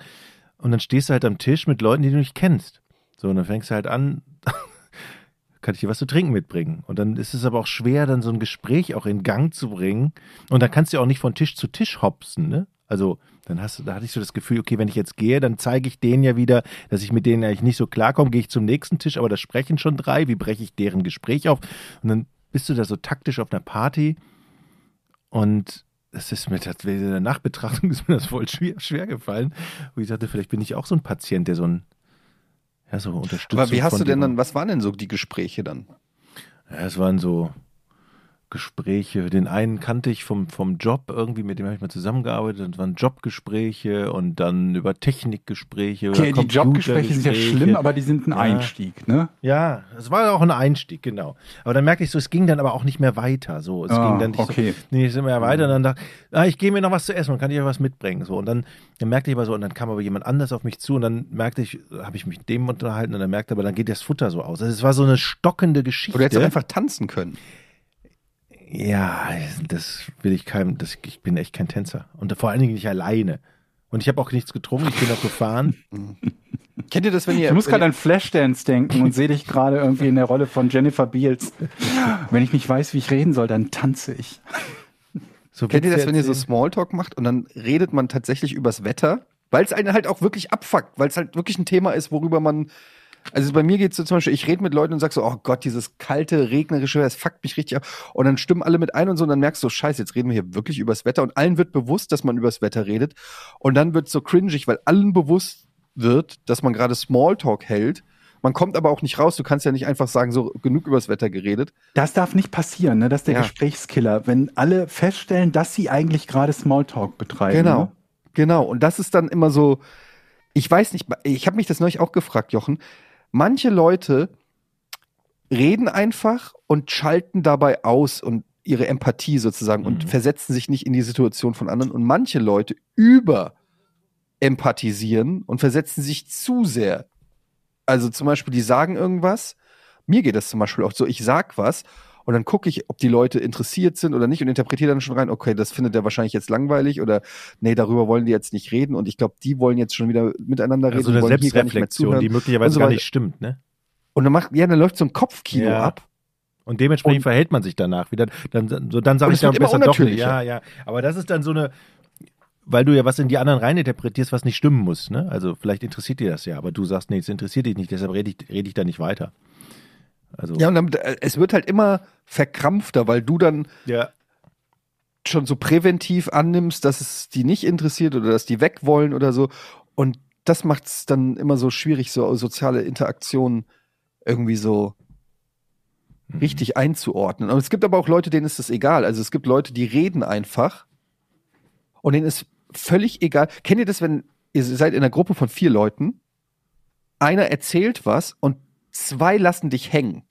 Und dann stehst du halt am Tisch mit Leuten, die du nicht kennst. So, und dann fängst du halt an, kann ich dir was zu trinken mitbringen. Und dann ist es aber auch schwer, dann so ein Gespräch auch in Gang zu bringen. Und dann kannst du auch nicht von Tisch zu Tisch hopsen, ne? Also, dann hast du, da hatte ich so das Gefühl, okay, wenn ich jetzt gehe, dann zeige ich denen ja wieder, dass ich mit denen eigentlich nicht so klarkomme, gehe ich zum nächsten Tisch, aber da sprechen schon drei, wie breche ich deren Gespräch auf? Und dann bist du da so taktisch auf einer Party und das ist mir tatsächlich in der Nachbetrachtung ist mir das voll schwer, schwer gefallen. Wo ich sagte, vielleicht bin ich auch so ein Patient, der so ein ja, so Unterstützung Aber wie hast du denn dann, was waren denn so die Gespräche dann? Ja, es waren so Gespräche. Den einen kannte ich vom, vom Job irgendwie, mit dem habe ich mal zusammengearbeitet. Das waren Jobgespräche und dann über Technikgespräche. Okay, die Jobgespräche sind ja schlimm, aber die sind ein Ja. Einstieg, ne? Ja, es war auch ein Einstieg, genau. Aber dann merkte ich so, es ging dann aber auch nicht mehr weiter. So, es Ah, ging dann nicht okay. so, ging mehr weiter. Und dann dachte ich, ah, ich gehe mir noch was zu essen und kann ich euch was mitbringen. So, und dann, dann merkte ich aber so, und dann kam aber jemand anders auf mich zu und dann merkte ich, habe ich mich mit dem unterhalten und dann merkte aber, dann geht das Futter so aus. Also es war so eine stockende Geschichte. Oder hättest du einfach tanzen können. Ja, das will ich keinem, das, ich bin echt kein Tänzer. Und vor allen Dingen nicht alleine. Und ich habe auch nichts getrunken, ich bin auch gefahren. Kennt ihr das, wenn ihr. Ich muss gerade an Flashdance denken und sehe dich gerade irgendwie in der Rolle von Jennifer Beals. Wenn ich nicht weiß, wie ich reden soll, dann tanze ich. So Kennt ihr das, wenn ihr so. Smalltalk macht und dann redet man tatsächlich übers Wetter? Weil es einen halt auch wirklich abfuckt, weil es halt wirklich ein Thema ist, worüber man. Also bei mir geht es so zum Beispiel, ich rede mit Leuten und sag so, oh Gott, dieses kalte, regnerische, es fuckt mich richtig ab. Und dann stimmen alle mit ein und so, und dann merkst du, scheiße, jetzt reden wir hier wirklich übers Wetter. Und allen wird bewusst, dass man übers Wetter redet. Und dann wird so cringig, weil allen bewusst wird, dass man gerade Smalltalk hält. Man kommt aber auch nicht raus. Du kannst ja nicht einfach sagen, so genug übers Wetter geredet. Das darf nicht passieren, ne? Das ist der Ja. Gesprächskiller, wenn alle feststellen, dass sie eigentlich gerade Smalltalk betreiben. Genau, Ne? genau. Und das ist dann immer so, ich weiß nicht, ich habe mich das neulich auch gefragt, Jochen. Manche Leute reden einfach und schalten dabei aus und ihre Empathie sozusagen und versetzen sich nicht in die Situation von anderen. Und manche Leute über empathisieren und versetzen sich zu sehr. Also zum Beispiel, die sagen irgendwas. Mir geht das zum Beispiel auch so, ich sag was und dann gucke ich, ob die Leute interessiert sind oder nicht und interpretiere dann schon rein, okay, das findet er wahrscheinlich jetzt langweilig oder nee, darüber wollen die jetzt nicht reden und ich glaube, die wollen jetzt schon wieder miteinander reden. Also eine Selbstreflexion, die möglicherweise so gar nicht stimmt, ne? Und dann macht, ja, dann läuft so ein Kopfkino Ja. ab. Und dementsprechend Und- verhält man sich danach wieder. Dann, so, dann sage ich dann besser doch nicht. Ja, ja. Aber das ist dann so eine, weil du ja was in die anderen reininterpretierst, was nicht stimmen muss. Ne? Also vielleicht interessiert dir das ja, aber du sagst, nee, es interessiert dich nicht, deshalb rede ich, rede ich da nicht weiter. Also, Ja, und dann, äh, es wird halt immer verkrampfter, weil du dann ja. schon so präventiv annimmst, dass es die nicht interessiert oder dass die weg wollen oder so. Und das macht es dann immer so schwierig, so soziale Interaktionen irgendwie so richtig einzuordnen. Und es gibt aber auch Leute, denen ist das egal. Also es gibt Leute, die reden einfach und denen ist völlig egal. Kennt ihr das, wenn ihr seid in einer Gruppe von vier Leuten, einer erzählt was und zwei lassen dich hängen?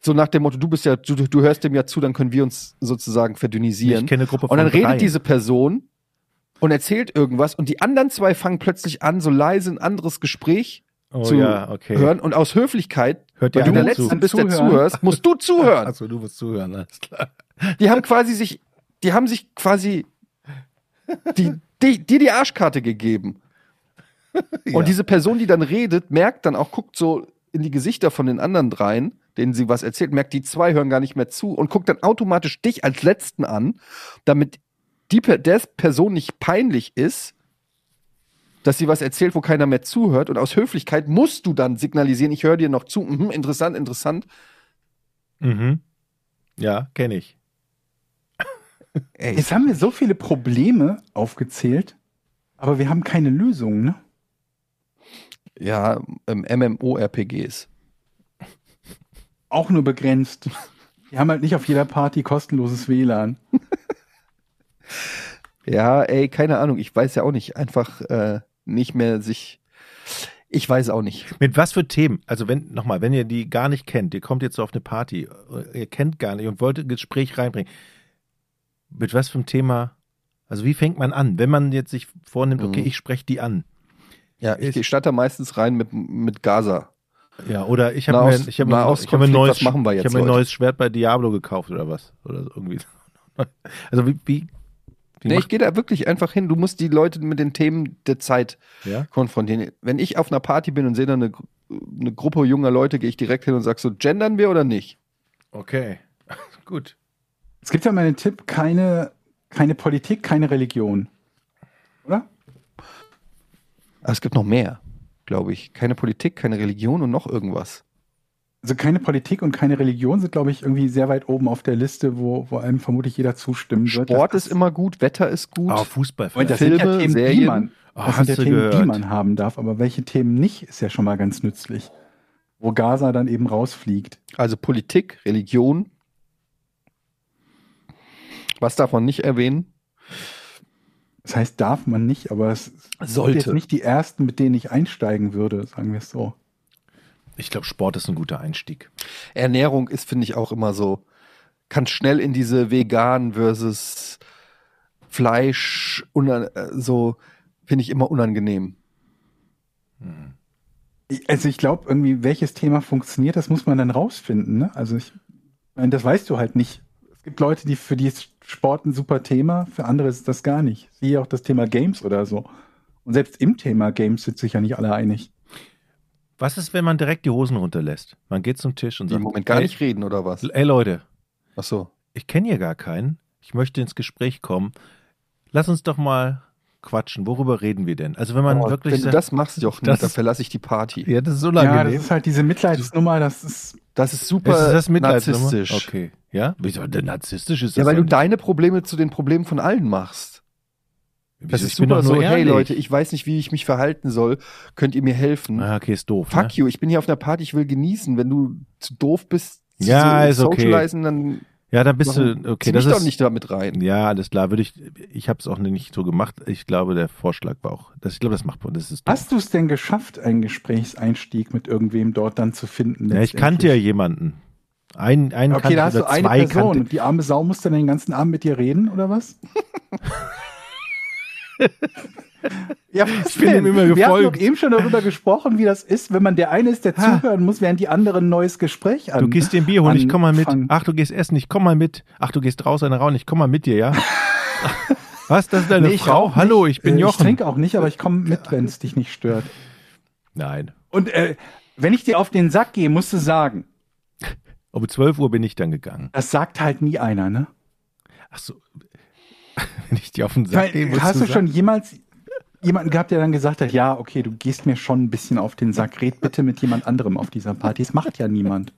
So nach dem Motto, du bist ja, du, du hörst dem ja zu, dann können wir uns sozusagen verdünnisieren. Ich kenne eine Gruppe Und dann von redet diese Person und erzählt irgendwas und die anderen zwei fangen plötzlich an, so leise ein anderes Gespräch oh, zu ja, okay. hören und aus Höflichkeit, Hört weil du der Letzte bist, der zuhörst, musst du zuhören. Achso, du musst zuhören, alles klar. Die haben quasi sich, die haben sich quasi die, die, dir die Arschkarte gegeben. Ja. Und diese Person, die dann redet, merkt dann auch, guckt so in die Gesichter von den anderen dreien, denen sie was erzählt, merkt, die zwei hören gar nicht mehr zu und guckt dann automatisch dich als Letzten an, damit die Per- der Person nicht peinlich ist, dass sie was erzählt, wo keiner mehr zuhört. Und aus Höflichkeit musst du dann signalisieren, ich höre dir noch zu. Mhm, interessant, interessant. Mhm. Ja, kenne ich. Ey, Jetzt haben wir so viele Probleme aufgezählt, aber wir haben keine Lösung, ne? Ja, ähm, MMORPGs. Auch nur begrenzt. Wir haben halt nicht auf jeder Party kostenloses WLAN. Ja, ey, keine Ahnung. Ich weiß ja auch nicht. Einfach äh, nicht mehr sich. Ich weiß auch nicht. Mit was für Themen? Also wenn, nochmal, wenn ihr die gar nicht kennt, ihr kommt jetzt so auf eine Party, ihr kennt gar nicht und wollt ein Gespräch reinbringen. Mit was für einem Thema? Also wie fängt man an, wenn man jetzt sich vornimmt, okay, Mhm. ich spreche die an. Ja, ich, ich starte da meistens rein mit, mit Gaza. Ja, oder ich habe mir, ich hab mir, ich hab mir neues, was machen wir ich hab mir ein neues Schwert bei Diablo gekauft oder was. Oder so irgendwie. Also wie, wie, wie Nee, ich gehe da wirklich einfach hin. Du musst die Leute mit den Themen der Zeit ja? konfrontieren. Wenn ich auf einer Party bin und sehe da eine, eine Gruppe junger Leute, gehe ich direkt hin und sag so, gendern wir oder nicht? Okay. Gut. Es gibt ja mal einen Tipp, keine, keine Politik, keine Religion. Oder? Aber es gibt noch mehr, glaube ich. Keine Politik, keine Religion und noch irgendwas. Also keine Politik und keine Religion sind, glaube ich, irgendwie sehr weit oben auf der Liste, wo, wo einem vermutlich jeder zustimmen wird. Sport ist immer gut, Wetter ist gut. Oh, Fußball. Und das Filme, sind ja Themen, die Serien. man, Oh, das sind ja Themen, die gehört? man haben darf. Aber welche Themen nicht, ist ja schon mal ganz nützlich. Wo Gaza dann eben rausfliegt. Also Politik, Religion, Was darf man nicht erwähnen? Das heißt, darf man nicht, aber es sind Sollte. jetzt nicht die ersten, mit denen ich einsteigen würde, sagen wir es so. Ich glaube, Sport ist ein guter Einstieg. Ernährung ist, finde ich, auch immer so, kann schnell in diese vegan versus Fleisch, so, finde ich immer unangenehm. Ich- Also ich glaube, irgendwie, welches Thema funktioniert, das muss man dann rausfinden. Ne? Also ich meine, das weißt du halt nicht. Es gibt Leute, die für die ist Sport ein super Thema, für andere ist das gar nicht. Siehe auch das Thema Games oder so. Und selbst im Thema Games sind sich ja nicht alle einig. Was ist, wenn man direkt die Hosen runterlässt? Man geht zum Tisch und Die im sagt, Moment gar nicht reden, oder was? Ey Leute, Ach so. ich kenne hier gar keinen. Ich möchte ins Gespräch kommen. Lass uns doch mal quatschen. Worüber reden wir denn? Also wenn man Oh, wirklich wenn du sagt, das machst, Jochen, Das dann verlasse ich die Party. ja, das ist Ja, unangenehm. das ist halt diese Mitleidsnummer, das ist. Das ist super ist das narzisstisch. Okay. Ja? Wieso denn narzisstisch ist Ja, das weil du deine Probleme zu den Problemen von allen machst. Das Wieso? ist super so, hey. Leute, ich weiß nicht, wie ich mich verhalten soll. Könnt ihr mir helfen? Ah, okay, ist doof. Fuck ne? you, ich bin hier auf einer Party, ich will genießen. Wenn du zu doof bist, zu Ja, ist okay. socialisen, dann Ja, dann bist warum- du, okay, zieh das ist, doch nicht damit rein. ja, alles klar, würde ich, ich habe es auch nicht so gemacht. Ich glaube, der Vorschlag war auch, das, ich glaube, das macht man, das ist. Hast du es denn geschafft, einen Gesprächseinstieg mit irgendwem dort dann zu finden? Ja, ich kannte ja jemanden. Ein, einen Okay, kannte da hast du eine zwei Person. kannte. Und die arme Sau muss dann den ganzen Abend mit dir reden, oder was? ja, Ich bin ihm immer Wir haben gefolgt. doch eben schon darüber gesprochen, wie das ist, wenn man der eine ist, der Ha. zuhören muss, während die anderen ein neues Gespräch an. Du gehst dir ein Bier holen, ich komm mal mit. Ach, du gehst essen, ich komm mal mit. Ach, du gehst raus, eine Raun, ich komm mal mit dir, ja? Was, das ist deine Nee, ich Frau? Hallo, ich bin Äh, Ich Jochen. trinke auch nicht, aber ich komme mit, wenn es dich nicht stört. Nein. Und äh, wenn ich dir auf den Sack gehe, musst du sagen, Um 12 Uhr bin ich dann gegangen. das sagt halt nie einer, ne? Ach so. Wenn ich dir auf den Ich Sack gehe, musst hast du schon jemals jemanden gehabt, der dann gesagt hat, ja, okay, du gehst mir schon ein bisschen auf den Sack, red bitte mit jemand anderem auf dieser Party. Das macht ja niemand.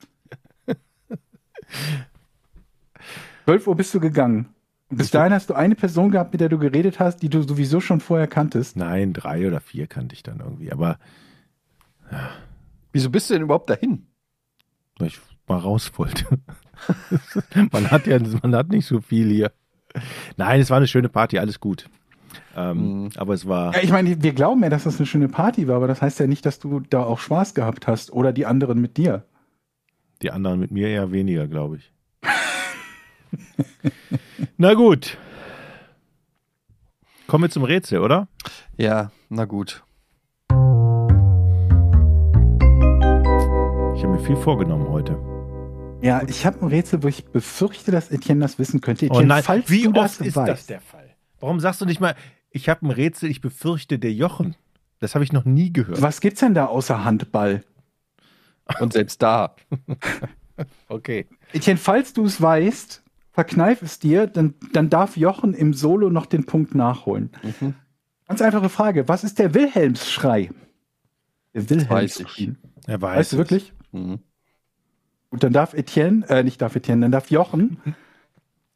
12 Uhr bist du gegangen. Bis dahin hast du eine Person gehabt, mit der du geredet hast, die du sowieso schon vorher kanntest. Nein, drei oder vier kannte ich dann irgendwie. Aber Wieso bist du denn überhaupt dahin? weil ich mal raus wollte. man hat ja, man hat nicht so viel hier. Nein, es war eine schöne Party, alles gut. Ähm, Aber es war. Ja, ich meine, wir glauben ja, dass das eine schöne Party war, aber das heißt ja nicht, dass du da auch Spaß gehabt hast oder die anderen mit dir. Die anderen mit mir eher weniger, glaube ich. Na gut. Kommen wir zum Rätsel, oder? Ja, na gut. Ich habe mir viel vorgenommen heute. Ja, ich habe ein Rätsel, wo ich befürchte, dass Etienne das wissen könnte. Oh Etienne, nein, falls wie du oft das ist weißt, das der Fall? Warum sagst du nicht mal, ich habe ein Rätsel, ich befürchte der Jochen? Das habe ich noch nie gehört. Was gibt's denn da außer Handball? Und selbst da. Okay. Etienne, falls du es weißt, verkneif es dir, dann, dann darf Jochen im Solo noch den Punkt nachholen. Mhm. Ganz einfache Frage. Was ist der Wilhelmsschrei? Der weiß ich. Wilhelmsschrei. Er weiß. Weißt du es. wirklich? Mhm. Gut, dann darf Etienne, äh, nicht darf Etienne, dann darf Jochen.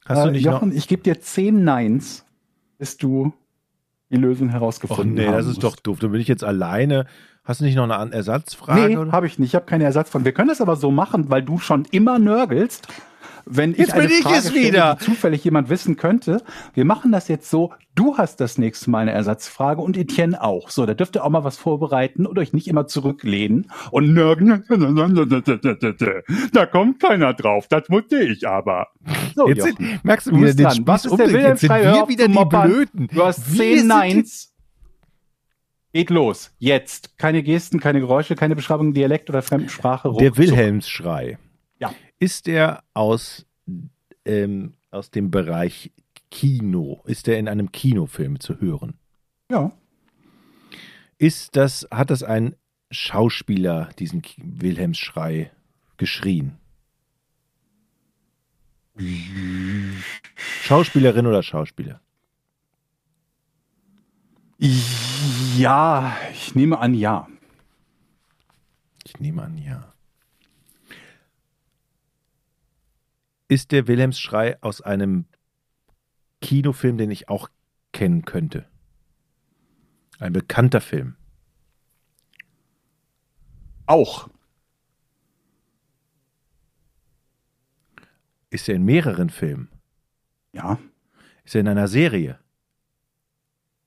Hast du äh, nicht Jochen, noch? ich gebe dir zehn Neins, bis du die Lösung herausgefunden nee, haben das ist musst. doch doof. Dann bin ich jetzt alleine. Hast du nicht noch eine Ersatzfrage? Nee, habe ich nicht. Ich habe keine Ersatz von. Wir können das aber so machen, weil du schon immer nörgelst. Wenn ich Jetzt eine bin ich Frage es stelle, wieder. Die zufällig jemand wissen könnte. Wir machen das jetzt so. Du hast das nächste Mal eine Ersatzfrage und Etienne auch. So, da dürft ihr auch mal was vorbereiten und euch nicht immer zurücklehnen und nörgeln. Da kommt keiner drauf. Das musste ich aber. So, Jetzt sind, merkst du Du wieder den dran. Was Spieß ist der. Jetzt sind wir wieder die. Blöden. Du hast Wir zehn Neins. Geht los. Jetzt. Keine Gesten, keine Geräusche, keine Beschreibung, Dialekt oder Fremdsprache. Der Ruckzuck. Wilhelmsschrei. Ist der aus, ähm, aus dem Bereich Kino? Ist der in einem Kinofilm zu hören? Ja. Ist das, hat das ein Schauspieler, diesen Wilhelmsschrei, geschrien? Schauspielerin oder Schauspieler? Ja, ich nehme an, ja. Ich nehme an, ja. Ist der Wilhelmsschrei aus einem Kinofilm, den ich auch kennen könnte? Ein bekannter Film. Auch. Ist er in mehreren Filmen? Ja. Ist er in einer Serie?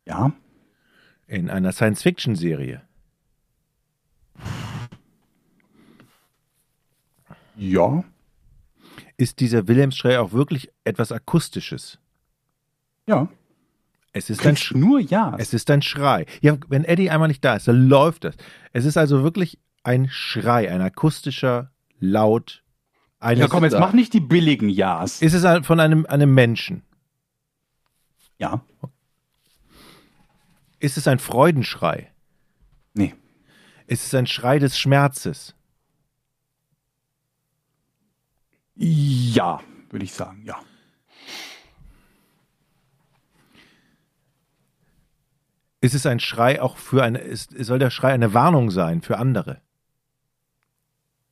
Ja. In einer Science-Fiction-Serie? Ja. Ist dieser Wilhelmsschrei auch wirklich etwas Akustisches? Ja. Es ist ein, Sch nur ja. es ist ein Schrei. Ja, wenn Eddie einmal nicht da ist, dann läuft das. Es ist also wirklich ein Schrei, ein akustischer Laut. Ja, komm, jetzt mach nicht die billigen Ja's. Ist es von einem, einem Menschen? Ja. Ist es ein Freudenschrei? Nee. Ist es ein Schrei des Schmerzes? Ja, würde ich sagen, ja. Ist es ein Schrei auch für eine, ist, soll der Schrei eine Warnung sein für andere?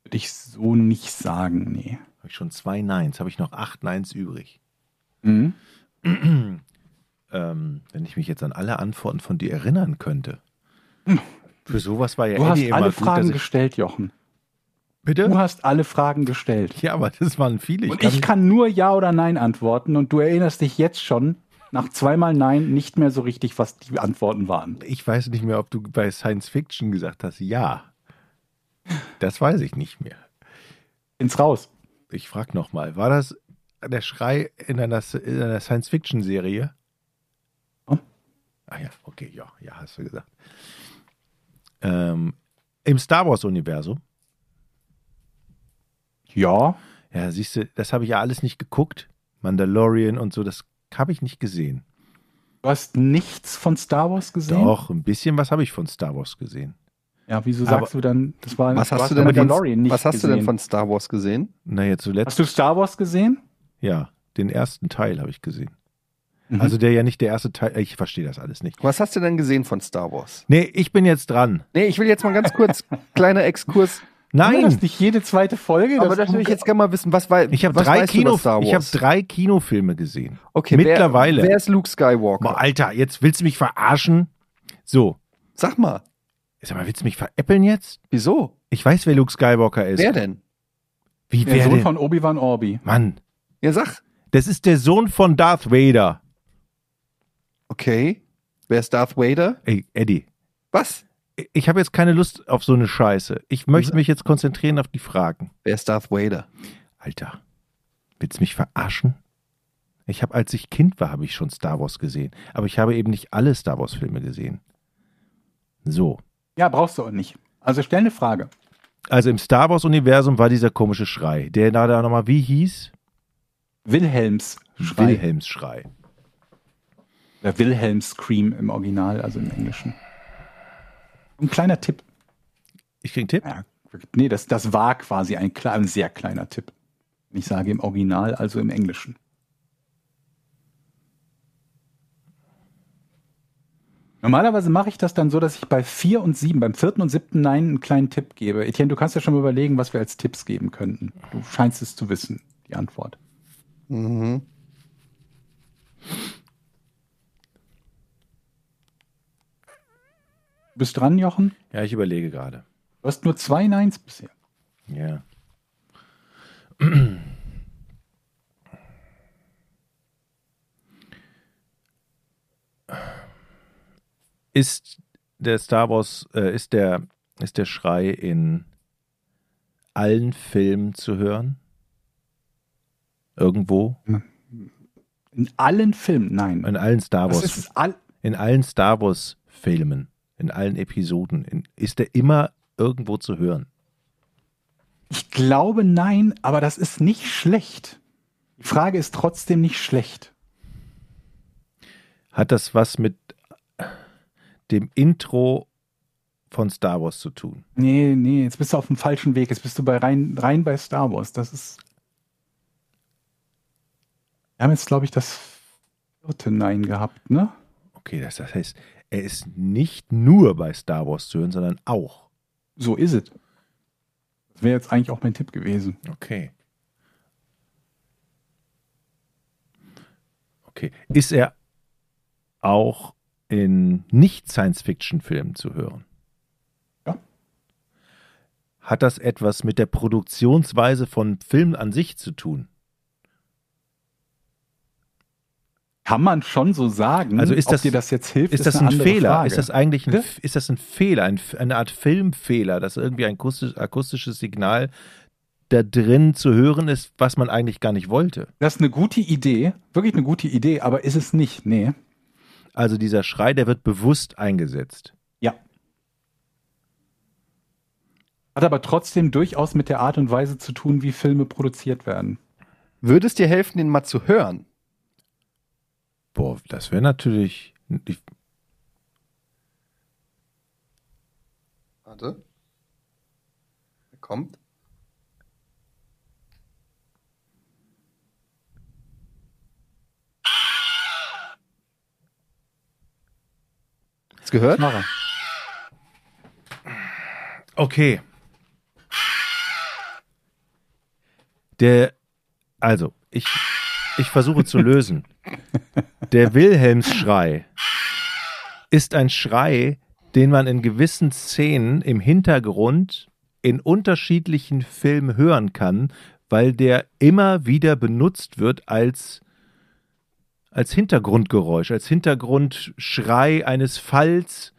Würde ich so nicht sagen, nee. Habe ich schon zwei Neins, habe ich noch acht Neins übrig. Mhm. Ähm, wenn ich mich jetzt an alle Antworten von dir erinnern könnte. Für sowas war ja Du hast Eddie immer alle gut, Fragen dass ich, gestellt, Jochen. Bitte? Du hast alle Fragen gestellt. Ja, aber das waren viele. und ich kann nur Ja oder Nein antworten und du erinnerst dich jetzt schon nach zweimal Nein nicht mehr so richtig, was die Antworten waren. ich weiß nicht mehr, ob du bei Science Fiction gesagt hast, ja. Das weiß ich nicht mehr. Ins Raus. Ich frage nochmal, war das der Schrei in einer, in einer Science-Fiction-Serie? Ja. Ah ja, okay, ja, ja, hast du gesagt. Ähm, Im Star Wars-Universum? Ja. Ja, siehst du, das habe ich ja alles nicht geguckt. Mandalorian und so, das habe ich nicht gesehen. Du hast nichts von Star Wars gesehen? Doch, ein bisschen was habe ich von Star Wars gesehen. Ja, wieso Aber- sagst du dann, das war Was hast, du denn von, Mandalorian nicht was hast du gesehen. denn von Star Wars gesehen? Naja, zuletzt, Hast du Star Wars gesehen? ja, den ersten Teil habe ich gesehen. Mhm. Also der ja nicht der erste Teil, ich verstehe das alles nicht. Was hast du denn gesehen von Star Wars? Nee, ich bin jetzt dran. Nee, ich will jetzt mal ganz kurz, kleiner Exkurs. Nein, das nicht jede zweite Folge? Aber das will ich jetzt gerne mal wissen, was, wei ich habe drei, Kino, ich hab drei Kinofilme gesehen. okay, mittlerweile. Wer, wer ist Luke Skywalker? Boah, Alter, jetzt willst du mich verarschen? So, Sag mal, sag mal, willst du mich veräppeln jetzt? wieso? Ich weiß, wer Luke Skywalker ist. Wer denn? Wie, Der wer Sohn denn? von Obi-Wan Orbi. Mann, Ja, sag. das ist der Sohn von Darth Vader. Okay. Wer ist Darth Vader? Ey, Eddie, Was? Ich habe jetzt keine Lust auf so eine Scheiße. Ich möchte mich jetzt konzentrieren auf die Fragen. Wer ist Darth Vader? Alter, willst du mich verarschen? Ich habe, als ich Kind war, habe ich schon Star Wars gesehen. Aber ich habe eben nicht alle Star Wars Filme gesehen. So. Ja, brauchst du auch nicht. Also stell eine Frage. Also im Star Wars Universum war dieser komische Schrei. Der da, da nochmal, wie hieß? Wilhelms Schrei. Wilhelms Schrei. Oder Wilhelm Scream im Original, also im Englischen. Ein kleiner Tipp. Ich krieg einen Tipp? Ja, nee, das, das war quasi ein, ein sehr kleiner Tipp. Wenn ich sage im Original, also im Englischen. Normalerweise mache ich das dann so, dass ich bei vier und sieben, beim vierten und siebten Nein einen kleinen Tipp gebe. Etienne, du kannst ja schon mal überlegen, was wir als Tipps geben könnten. Du scheinst es zu wissen, die Antwort. Mhm. Bist dran, Jochen? Ja, ich überlege gerade. Du hast nur zwei Neins bisher. Ja. Ist der Star Wars, äh, ist der, ist der Schrei in allen Filmen zu hören? Irgendwo? In allen Filmen, nein. In allen Star Wars, all, in allen Star Wars Filmen, in allen Episoden, in, ist der immer irgendwo zu hören? ich glaube nein, aber das ist nicht schlecht. Die Frage ist trotzdem nicht schlecht. Hat das was mit dem Intro von Star Wars zu tun? Nee, nee, jetzt bist du auf dem falschen Weg. Jetzt bist du bei rein, rein bei Star Wars. Das ist. Wir haben jetzt, glaube ich, das vierte Nein gehabt, ne? Okay, das, das heißt, er ist nicht nur bei Star Wars zu hören, sondern auch. So ist es. Das wäre jetzt eigentlich auch mein Tipp gewesen. Okay. Okay. Ist er auch in Nicht-Science-Fiction-Filmen zu hören? Ja. Hat das etwas mit der Produktionsweise von Filmen an sich zu tun? Kann man schon so sagen. Also ist Ob das- dir das jetzt hilft, Ist das eine ein Fehler? Frage. Ist das eigentlich ein, ist das ein Fehler, ein, eine Art Filmfehler, dass irgendwie ein akustisch, akustisches Signal da drin zu hören ist, was man eigentlich gar nicht wollte? Das ist eine gute Idee, wirklich eine gute Idee, aber ist es nicht. Nee. Also dieser Schrei, der wird bewusst eingesetzt. Ja. Hat aber trotzdem durchaus mit der Art und Weise zu tun, wie Filme produziert werden. Würde es dir helfen, den mal zu hören? Boah, das wäre natürlich. Ich, Warte. Er kommt. Hast du gehört? Mara. okay. Der, also, ich, ich versuche zu lösen. Der Wilhelmsschrei ist ein Schrei, den man in gewissen Szenen im Hintergrund in unterschiedlichen Filmen hören kann, weil der immer wieder benutzt wird als, als Hintergrundgeräusch, als Hintergrundschrei eines Falls.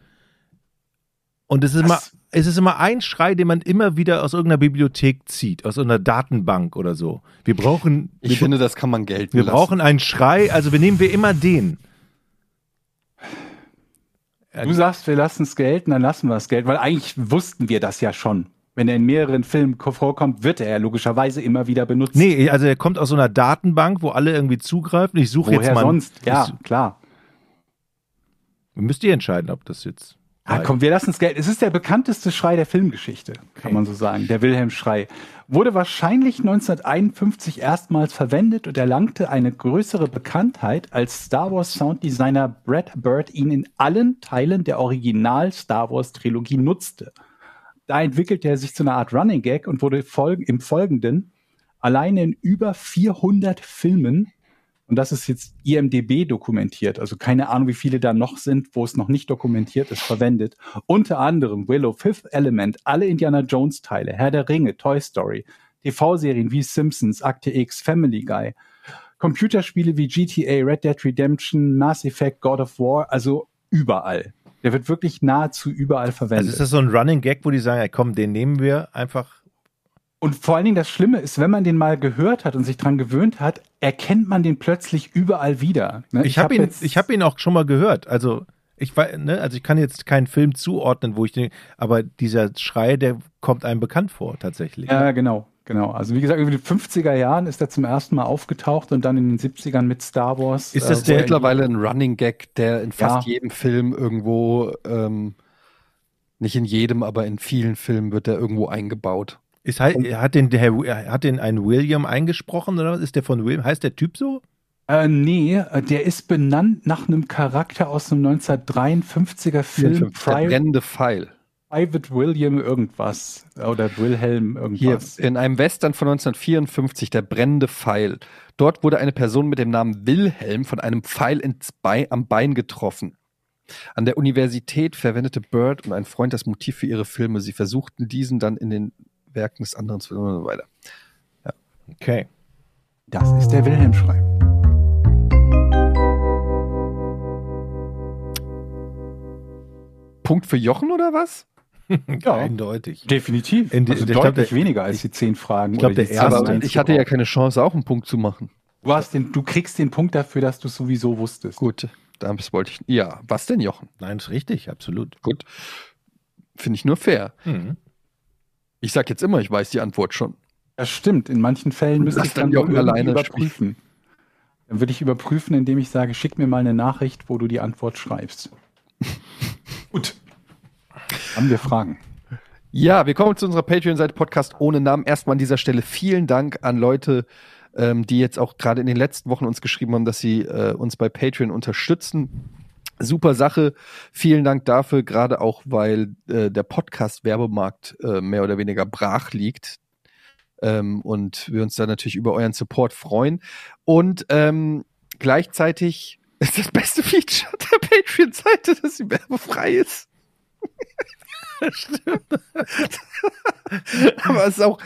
Und es ist, immer, es ist immer ein Schrei, den man immer wieder aus irgendeiner Bibliothek zieht, aus irgendeiner Datenbank oder so. Wir brauchen, Ich wir, finde, das kann man gelten wir lassen. brauchen einen Schrei, also wir nehmen wir immer den. Du sagst, wir lassen es gelten, dann lassen wir es gelten, weil eigentlich wussten wir das ja schon. Wenn er in mehreren Filmen ko- vorkommt, wird er ja logischerweise immer wieder benutzt. Nee, also er kommt aus so einer Datenbank, wo alle irgendwie zugreifen. Ich suche jetzt Woher mal. sonst? Ja, Ich, klar. müsst ihr entscheiden, ob das jetzt. Ah, komm, wir lassen es gelten. Es ist der bekannteste Schrei der Filmgeschichte, kann man so sagen. Der Wilhelm-Schrei. Wurde wahrscheinlich 1951 erstmals verwendet und erlangte eine größere Bekanntheit, als Star Wars Sounddesigner Brad Bird ihn in allen Teilen der Original Star Wars Trilogie nutzte. Da entwickelte er sich zu einer Art Running Gag und wurde folg im Folgenden alleine in über 400 Filmen und das ist jetzt IMDB dokumentiert, also keine Ahnung, wie viele da noch sind, wo es noch nicht dokumentiert ist, verwendet. Unter anderem Willow, Fifth Element, alle Indiana Jones Teile, Herr der Ringe, Toy Story, TV-Serien wie Simpsons, Akte X, Family Guy, Computerspiele wie GTA, Red Dead Redemption, Mass Effect, God of War, also überall. Der wird wirklich nahezu überall verwendet. Also ist das so ein Running Gag, wo die sagen, ey, komm, den nehmen wir einfach. Und vor allen Dingen das Schlimme ist, wenn man den mal gehört hat und sich dran gewöhnt hat, erkennt man den plötzlich überall wieder. Ne? Ich habe ihn, ich habe ihn auch schon mal gehört. Also ich ne, also ich kann jetzt keinen Film zuordnen, wo ich den, aber dieser Schrei, der kommt einem bekannt vor, tatsächlich. Ja, genau, genau. Also wie gesagt, in den 50er Jahren ist er zum ersten Mal aufgetaucht und dann in den 70ern mit Star Wars. Ist das wo der- er- mittlerweile ein Running Gag, der in fast Ja. jedem Film irgendwo, ähm, nicht in jedem, aber in vielen Filmen wird der irgendwo eingebaut. Ist, halt- hat den, der, Herr- hat den ein William eingesprochen oder was? Ist der von William? Heißt der Typ so? Äh, nee, äh, der ist benannt nach einem Charakter aus einem 1953er Film, der brennende Pfeil. Private William irgendwas. Oder Wilhelm Hier irgendwas. in einem Western von 1954, der brennende Pfeil. Dort wurde eine Person mit dem Namen Wilhelm von einem Pfeil ins Bein, am Bein getroffen. An der Universität verwendete Bird und ein Freund das Motiv für ihre Filme. Sie versuchten diesen dann in den Werken des anderen zu und so weiter. Okay. Das ist der Wilhelm-Schrei. Punkt für Jochen oder was? Ja, Eindeutig. definitiv. In also ich glaub, deutlich der- weniger als die zehn Fragen. ich glaub, oder die der erste- ich hatte ja keine Chance, auch einen Punkt zu machen. Du, hast den, du kriegst den Punkt dafür, dass du es sowieso wusstest. Gut, das wollte ich. Ja, was denn, Jochen? Nein, ist richtig, absolut. Gut. Finde ich nur fair. Mhm. Ich sag jetzt immer, ich weiß die Antwort schon. Das stimmt. In manchen Fällen müsste ich dann dann irgendwie alleine überprüfen. Dann würde ich überprüfen, indem ich sage, schick mir mal eine Nachricht, wo du die Antwort schreibst. Gut. Haben wir Fragen? Ja, wir kommen zu unserer Patreon-Seite Podcast ohne Namen. Erstmal an dieser Stelle vielen Dank an Leute, ähm, die jetzt auch gerade in den letzten Wochen uns geschrieben haben, dass sie äh, uns bei Patreon unterstützen. Super Sache. Vielen Dank dafür, gerade auch, weil äh, der Podcast-Werbemarkt äh, mehr oder weniger brach liegt. Ähm, und wir uns da natürlich über euren Support freuen. Und ähm, gleichzeitig ist das beste Feature der Patreon-Seite, dass sie werbefrei ist. Aber es ist auch,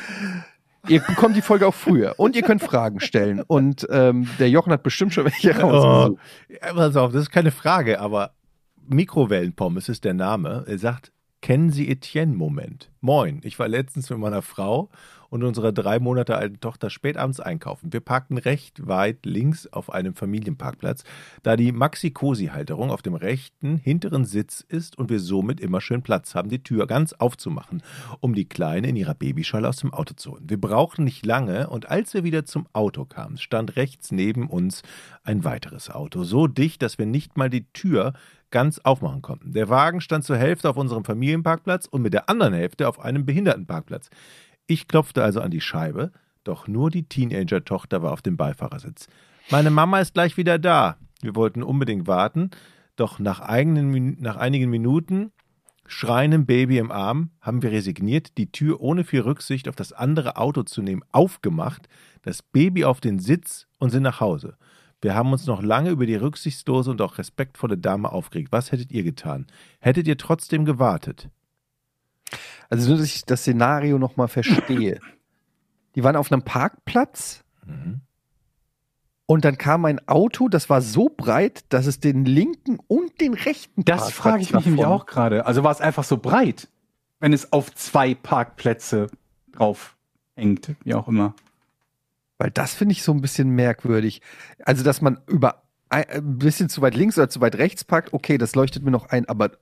Ihr bekommt die Folge auch früher und ihr könnt Fragen stellen. Und ähm, der Jochen hat bestimmt schon welche rausgesucht. Oh, pass auf, das ist keine Frage, aber Mikrowellenpommes ist der Name. Er sagt, kennen Sie Etienne-Moment? Moin, ich war letztens mit meiner Frau und unserer drei Monate alten Tochter spätabends einkaufen. Wir parkten recht weit links auf einem Familienparkplatz, da die Maxi-Cosi-Halterung auf dem rechten hinteren Sitz ist und wir somit immer schön Platz haben, die Tür ganz aufzumachen, um die Kleine in ihrer Babyschale aus dem Auto zu holen. Wir brauchten nicht lange und als wir wieder zum Auto kamen, stand rechts neben uns ein weiteres Auto, so dicht, dass wir nicht mal die Tür ganz aufmachen konnten. Der Wagen stand zur Hälfte auf unserem Familienparkplatz und mit der anderen Hälfte auf einem Behindertenparkplatz. Ich klopfte also an die Scheibe, doch nur die Teenager-Tochter war auf dem Beifahrersitz. Meine Mama ist gleich wieder da. Wir wollten unbedingt warten, doch nach, eigenen, nach einigen Minuten, schreiendem Baby im Arm, haben wir resigniert, die Tür ohne viel Rücksicht auf das andere Auto zu nehmen, aufgemacht, das Baby auf den Sitz und sind nach Hause. Wir haben uns noch lange über die rücksichtslose und auch respektvolle Dame aufgeregt. Was hättet ihr getan? Hättet ihr trotzdem gewartet? Also nur, dass ich das Szenario nochmal verstehe. Die waren auf einem Parkplatz und dann kam ein Auto, das war so breit, dass es den linken und den rechten Das Parkplatz frage ich mich nämlich auch gerade. Also war es einfach so breit, wenn es auf zwei Parkplätze drauf hängt, wie auch immer. Weil das finde ich so ein bisschen merkwürdig. Also, dass man über ein, ein bisschen zu weit links oder zu weit rechts parkt, okay, das leuchtet mir noch ein. Aber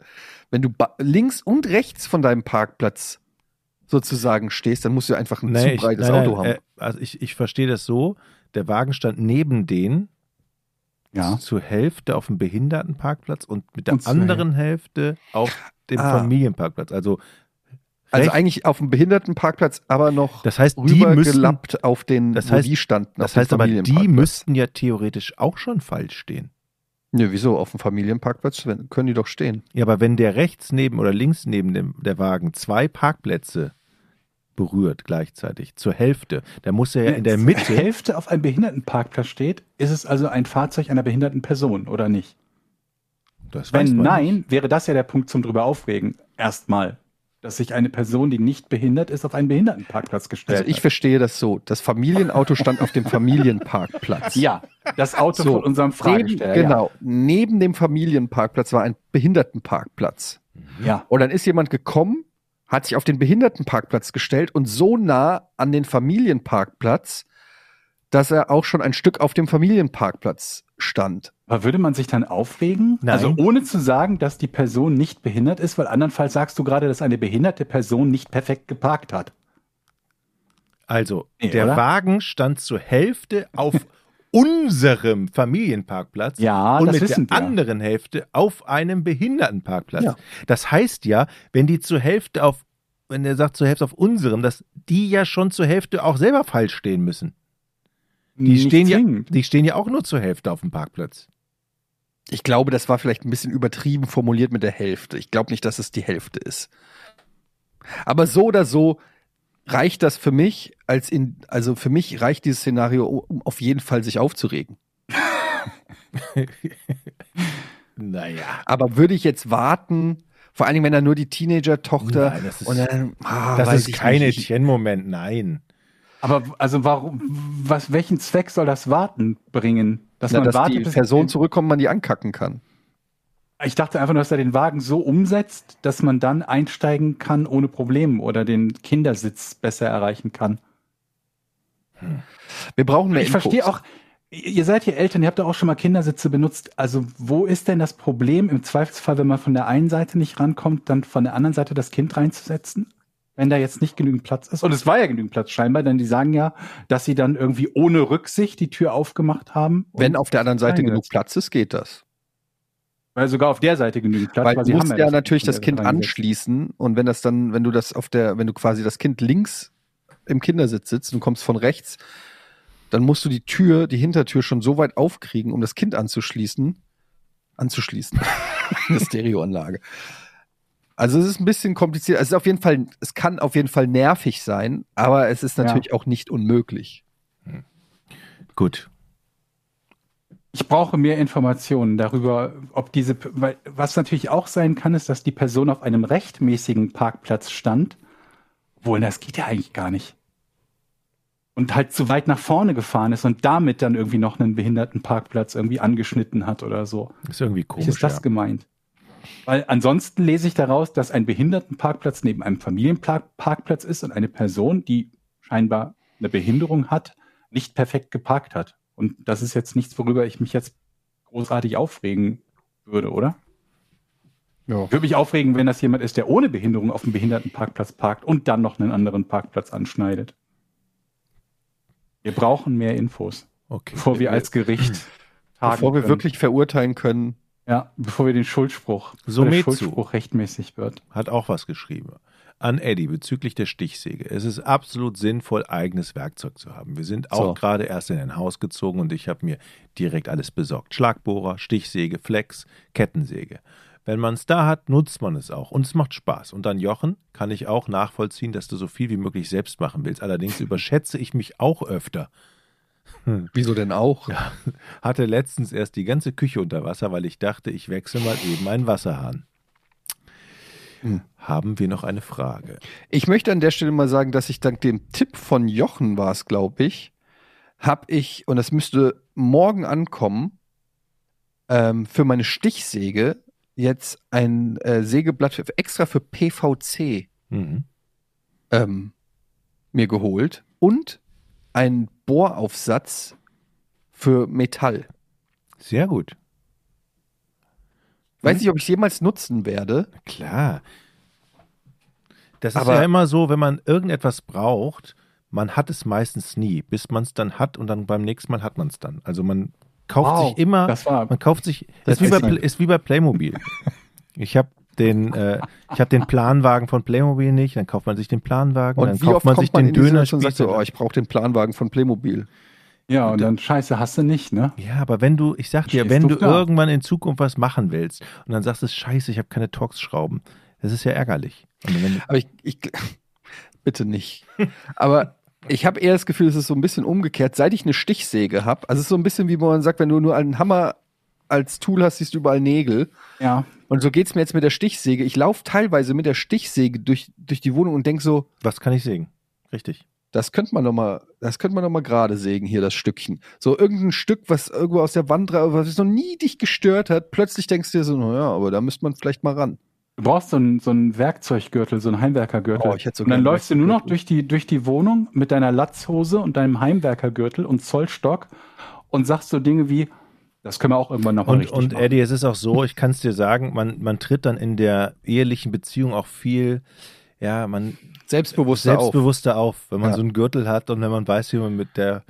wenn du links und rechts von deinem Parkplatz sozusagen stehst, dann musst du einfach ein Nee, zu ich, breites nein, Auto nein, haben. Äh, also ich, ich verstehe das so, der Wagen stand neben denen, Ja. zur Hälfte auf dem Behindertenparkplatz und mit der Und anderen Hälfte auf dem Ah. Familienparkplatz. Also, also recht- eigentlich auf dem Behindertenparkplatz, aber noch das heißt, die rübergelappt auf den, das heißt- die standen. das heißt aber, die müssten ja theoretisch auch schon falsch stehen. Nö, wieso? Auf dem Familienparkplatz wenn- können die doch stehen. Ja, aber wenn der rechts neben oder links neben dem, der Wagen zwei Parkplätze berührt gleichzeitig, zur Hälfte, dann muss er ja in der Zur Mitte, Hälfte auf einem Behindertenparkplatz steht, ist es also ein Fahrzeug einer behinderten Person oder nicht? das Wenn nein, nicht. wäre das ja der Punkt zum drüber aufregen. Erstmal. Dass sich eine Person, die nicht behindert ist, auf einen Behindertenparkplatz gestellt Also ich verstehe das so. Das Familienauto stand auf dem Familienparkplatz. Ja, das Auto So, von unserem Neben, Fragesteller. genau. Neben dem Familienparkplatz war ein Behindertenparkplatz. Ja. Und dann ist jemand gekommen, hat sich auf den Behindertenparkplatz gestellt und so nah an den Familienparkplatz, dass er auch schon ein Stück auf dem Familienparkplatz stand. Aber würde man sich dann aufregen? Nein. Also ohne zu sagen, dass die Person nicht behindert ist, weil andernfalls sagst du gerade, dass eine behinderte Person nicht perfekt geparkt hat. Also, Nee, der oder? Wagen stand zur Hälfte auf unserem Familienparkplatz Ja, und das mit wissen der wir. anderen Hälfte auf einem Behindertenparkplatz. Ja. Das heißt ja, wenn die zur Hälfte auf, wenn er sagt zur Hälfte auf unserem, dass die ja schon zur Hälfte auch selber falsch stehen müssen. Die stehen, ja, die stehen ja auch nur zur Hälfte auf dem Parkplatz. Ich glaube, das war vielleicht ein bisschen übertrieben formuliert mit der Hälfte. Ich glaube nicht, dass es die Hälfte ist. Aber so oder so reicht das für mich als in, also für mich reicht dieses Szenario, um auf jeden Fall sich aufzuregen. Naja. Aber würde ich jetzt warten, vor allen Dingen, wenn da nur die Teenager-Tochter Nein, das ist- und dann, ah, Das ist ich kein nicht. Ich- Etienne-Moment, nein. Aber also warum, was, welchen Zweck soll das Warten bringen? Dass Na, man dass wartet, die bis- Person zurückkommt, man die ankacken kann. Ich dachte einfach nur, dass er den Wagen so umsetzt, dass man dann einsteigen kann ohne Probleme oder den Kindersitz besser erreichen kann. Wir brauchen mehr Ich Infos. verstehe auch, ihr seid hier Eltern, ihr habt doch auch schon mal Kindersitze benutzt. Also wo ist denn das Problem im Zweifelsfall, wenn man von der einen Seite nicht rankommt, dann von der anderen Seite das Kind reinzusetzen? Wenn da jetzt nicht genügend Platz ist. Und es war ja genügend Platz scheinbar, denn die sagen ja, dass sie dann irgendwie ohne Rücksicht die Tür aufgemacht haben. Wenn auf der anderen Seite genug Platz ist, geht das. Weil sogar auf der Seite genügend Platz Weil weil du sie musst haben ja, das natürlich das Kind anschließen und wenn das dann, wenn du das auf der, wenn du quasi das Kind links im Kindersitz sitzt und kommst von rechts, dann musst du die Tür, die Hintertür schon so weit aufkriegen, um das Kind anzuschließen. Anzuschließen. Eine Stereoanlage. Also es ist ein bisschen kompliziert. Es ist auf jeden Fall, es kann auf jeden Fall nervig sein, aber es ist Ja. natürlich auch nicht unmöglich. Gut. Ich brauche mehr Informationen darüber, ob diese, weil was natürlich auch sein kann, ist, dass die Person auf einem rechtmäßigen Parkplatz stand. Wohl, das geht ja eigentlich gar nicht. und halt zu weit nach vorne gefahren ist und damit dann irgendwie noch einen Behindertenparkplatz irgendwie angeschnitten hat oder so. Ist irgendwie Wie komisch. ist das ja. gemeint? Weil ansonsten lese ich daraus, dass ein Behindertenparkplatz neben einem Familienparkplatz ist und eine Person, die scheinbar eine Behinderung hat, nicht perfekt geparkt hat. Und das ist jetzt nichts, worüber ich mich jetzt großartig aufregen würde, oder? Ja. Ich würde mich aufregen, wenn das jemand ist, der ohne Behinderung auf dem Behindertenparkplatz parkt und dann noch einen anderen Parkplatz anschneidet. Wir brauchen mehr Infos, Okay. bevor wir als Gericht tagen Bevor wir können. wirklich verurteilen können. Ja, bevor wir den Schuldspruch, So bevor der. Schuldspruch rechtmäßig wird. hat auch was geschrieben. An Eddie bezüglich der Stichsäge. Es ist absolut sinnvoll, eigenes Werkzeug zu haben. Wir sind auch So. gerade erst in ein Haus gezogen und ich habe mir direkt alles besorgt. Schlagbohrer, Stichsäge, Flex, Kettensäge. Wenn man es da hat, nutzt man es auch und es macht Spaß. Und dann Jochen kann ich auch nachvollziehen, dass du so viel wie möglich selbst machen willst. Allerdings überschätze ich mich auch öfter. Wieso denn auch? Hatte letztens erst die ganze Küche unter Wasser, weil ich dachte, ich wechsle mal eben einen Wasserhahn. Hm. Haben wir noch eine Frage? Ich möchte an der Stelle mal sagen, dass ich dank dem Tipp von Jochen war es, glaube ich, habe ich, und das müsste morgen ankommen, ähm, für meine Stichsäge jetzt ein äh, Sägeblatt für, extra für PVC Mhm. ähm, mir geholt und einen Bohraufsatz für Metall. Sehr gut. Weiß nicht, ob ich es jemals nutzen werde. Klar. Das ist Aber- ja immer so, wenn man irgendetwas braucht, man hat es meistens nie, bis man es dann hat und dann beim nächsten Mal hat man es dann. Also man kauft Wow, sich immer, das war- man kauft sich, das ist wie, bei, ist ist wie bei Playmobil. ich habe den, äh, ich habe den Planwagen von Playmobil nicht, dann kauft man sich den Planwagen, Und dann wie kauft oft man kommt sich man den Döner und sagt so, oh, ich brauche den Planwagen von Playmobil. Ja, und dann scheiße, hast du nicht, ne? Ja, aber wenn du, ich sag dir, Stehst wenn du da. irgendwann in Zukunft was machen willst und dann sagst du, scheiße, ich habe keine Torx-Schrauben, das ist ja ärgerlich. Und wenn, Aber ich, ich bitte nicht. Aber ich habe eher das Gefühl, es ist so ein bisschen umgekehrt. Seit ich eine Stichsäge habe, also es ist so ein bisschen wie man sagt, wenn du nur einen Hammer als Tool hast, siehst du überall Nägel. Ja. Und so geht's mir jetzt mit der Stichsäge. Ich laufe teilweise mit der Stichsäge durch, durch die Wohnung und denk so, was kann ich sägen? Richtig. das könnte man noch mal, das könnte man noch mal gerade sägen hier, das Stückchen. So irgendein Stück, was irgendwo aus der Wand, was noch nie dich gestört hat. Plötzlich denkst du dir so, naja, aber da müsste man vielleicht mal ran. Du brauchst so einen, so einen Werkzeuggürtel, so einen Heimwerkergürtel. Oh, ich hätte so und dann läufst du nur noch durch die, durch die Wohnung mit deiner Latzhose und deinem Heimwerkergürtel und Zollstock und sagst so Dinge wie, das können wir auch irgendwann noch mal Und, richtig und machen. Eddie, es ist auch so, ich kann es dir sagen, man, man tritt dann in der ehelichen Beziehung auch viel, ja, man Selbstbewusster auf. selbstbewusster auf, wenn man Ja. so einen Gürtel hat und wenn man weiß, wie man mit der,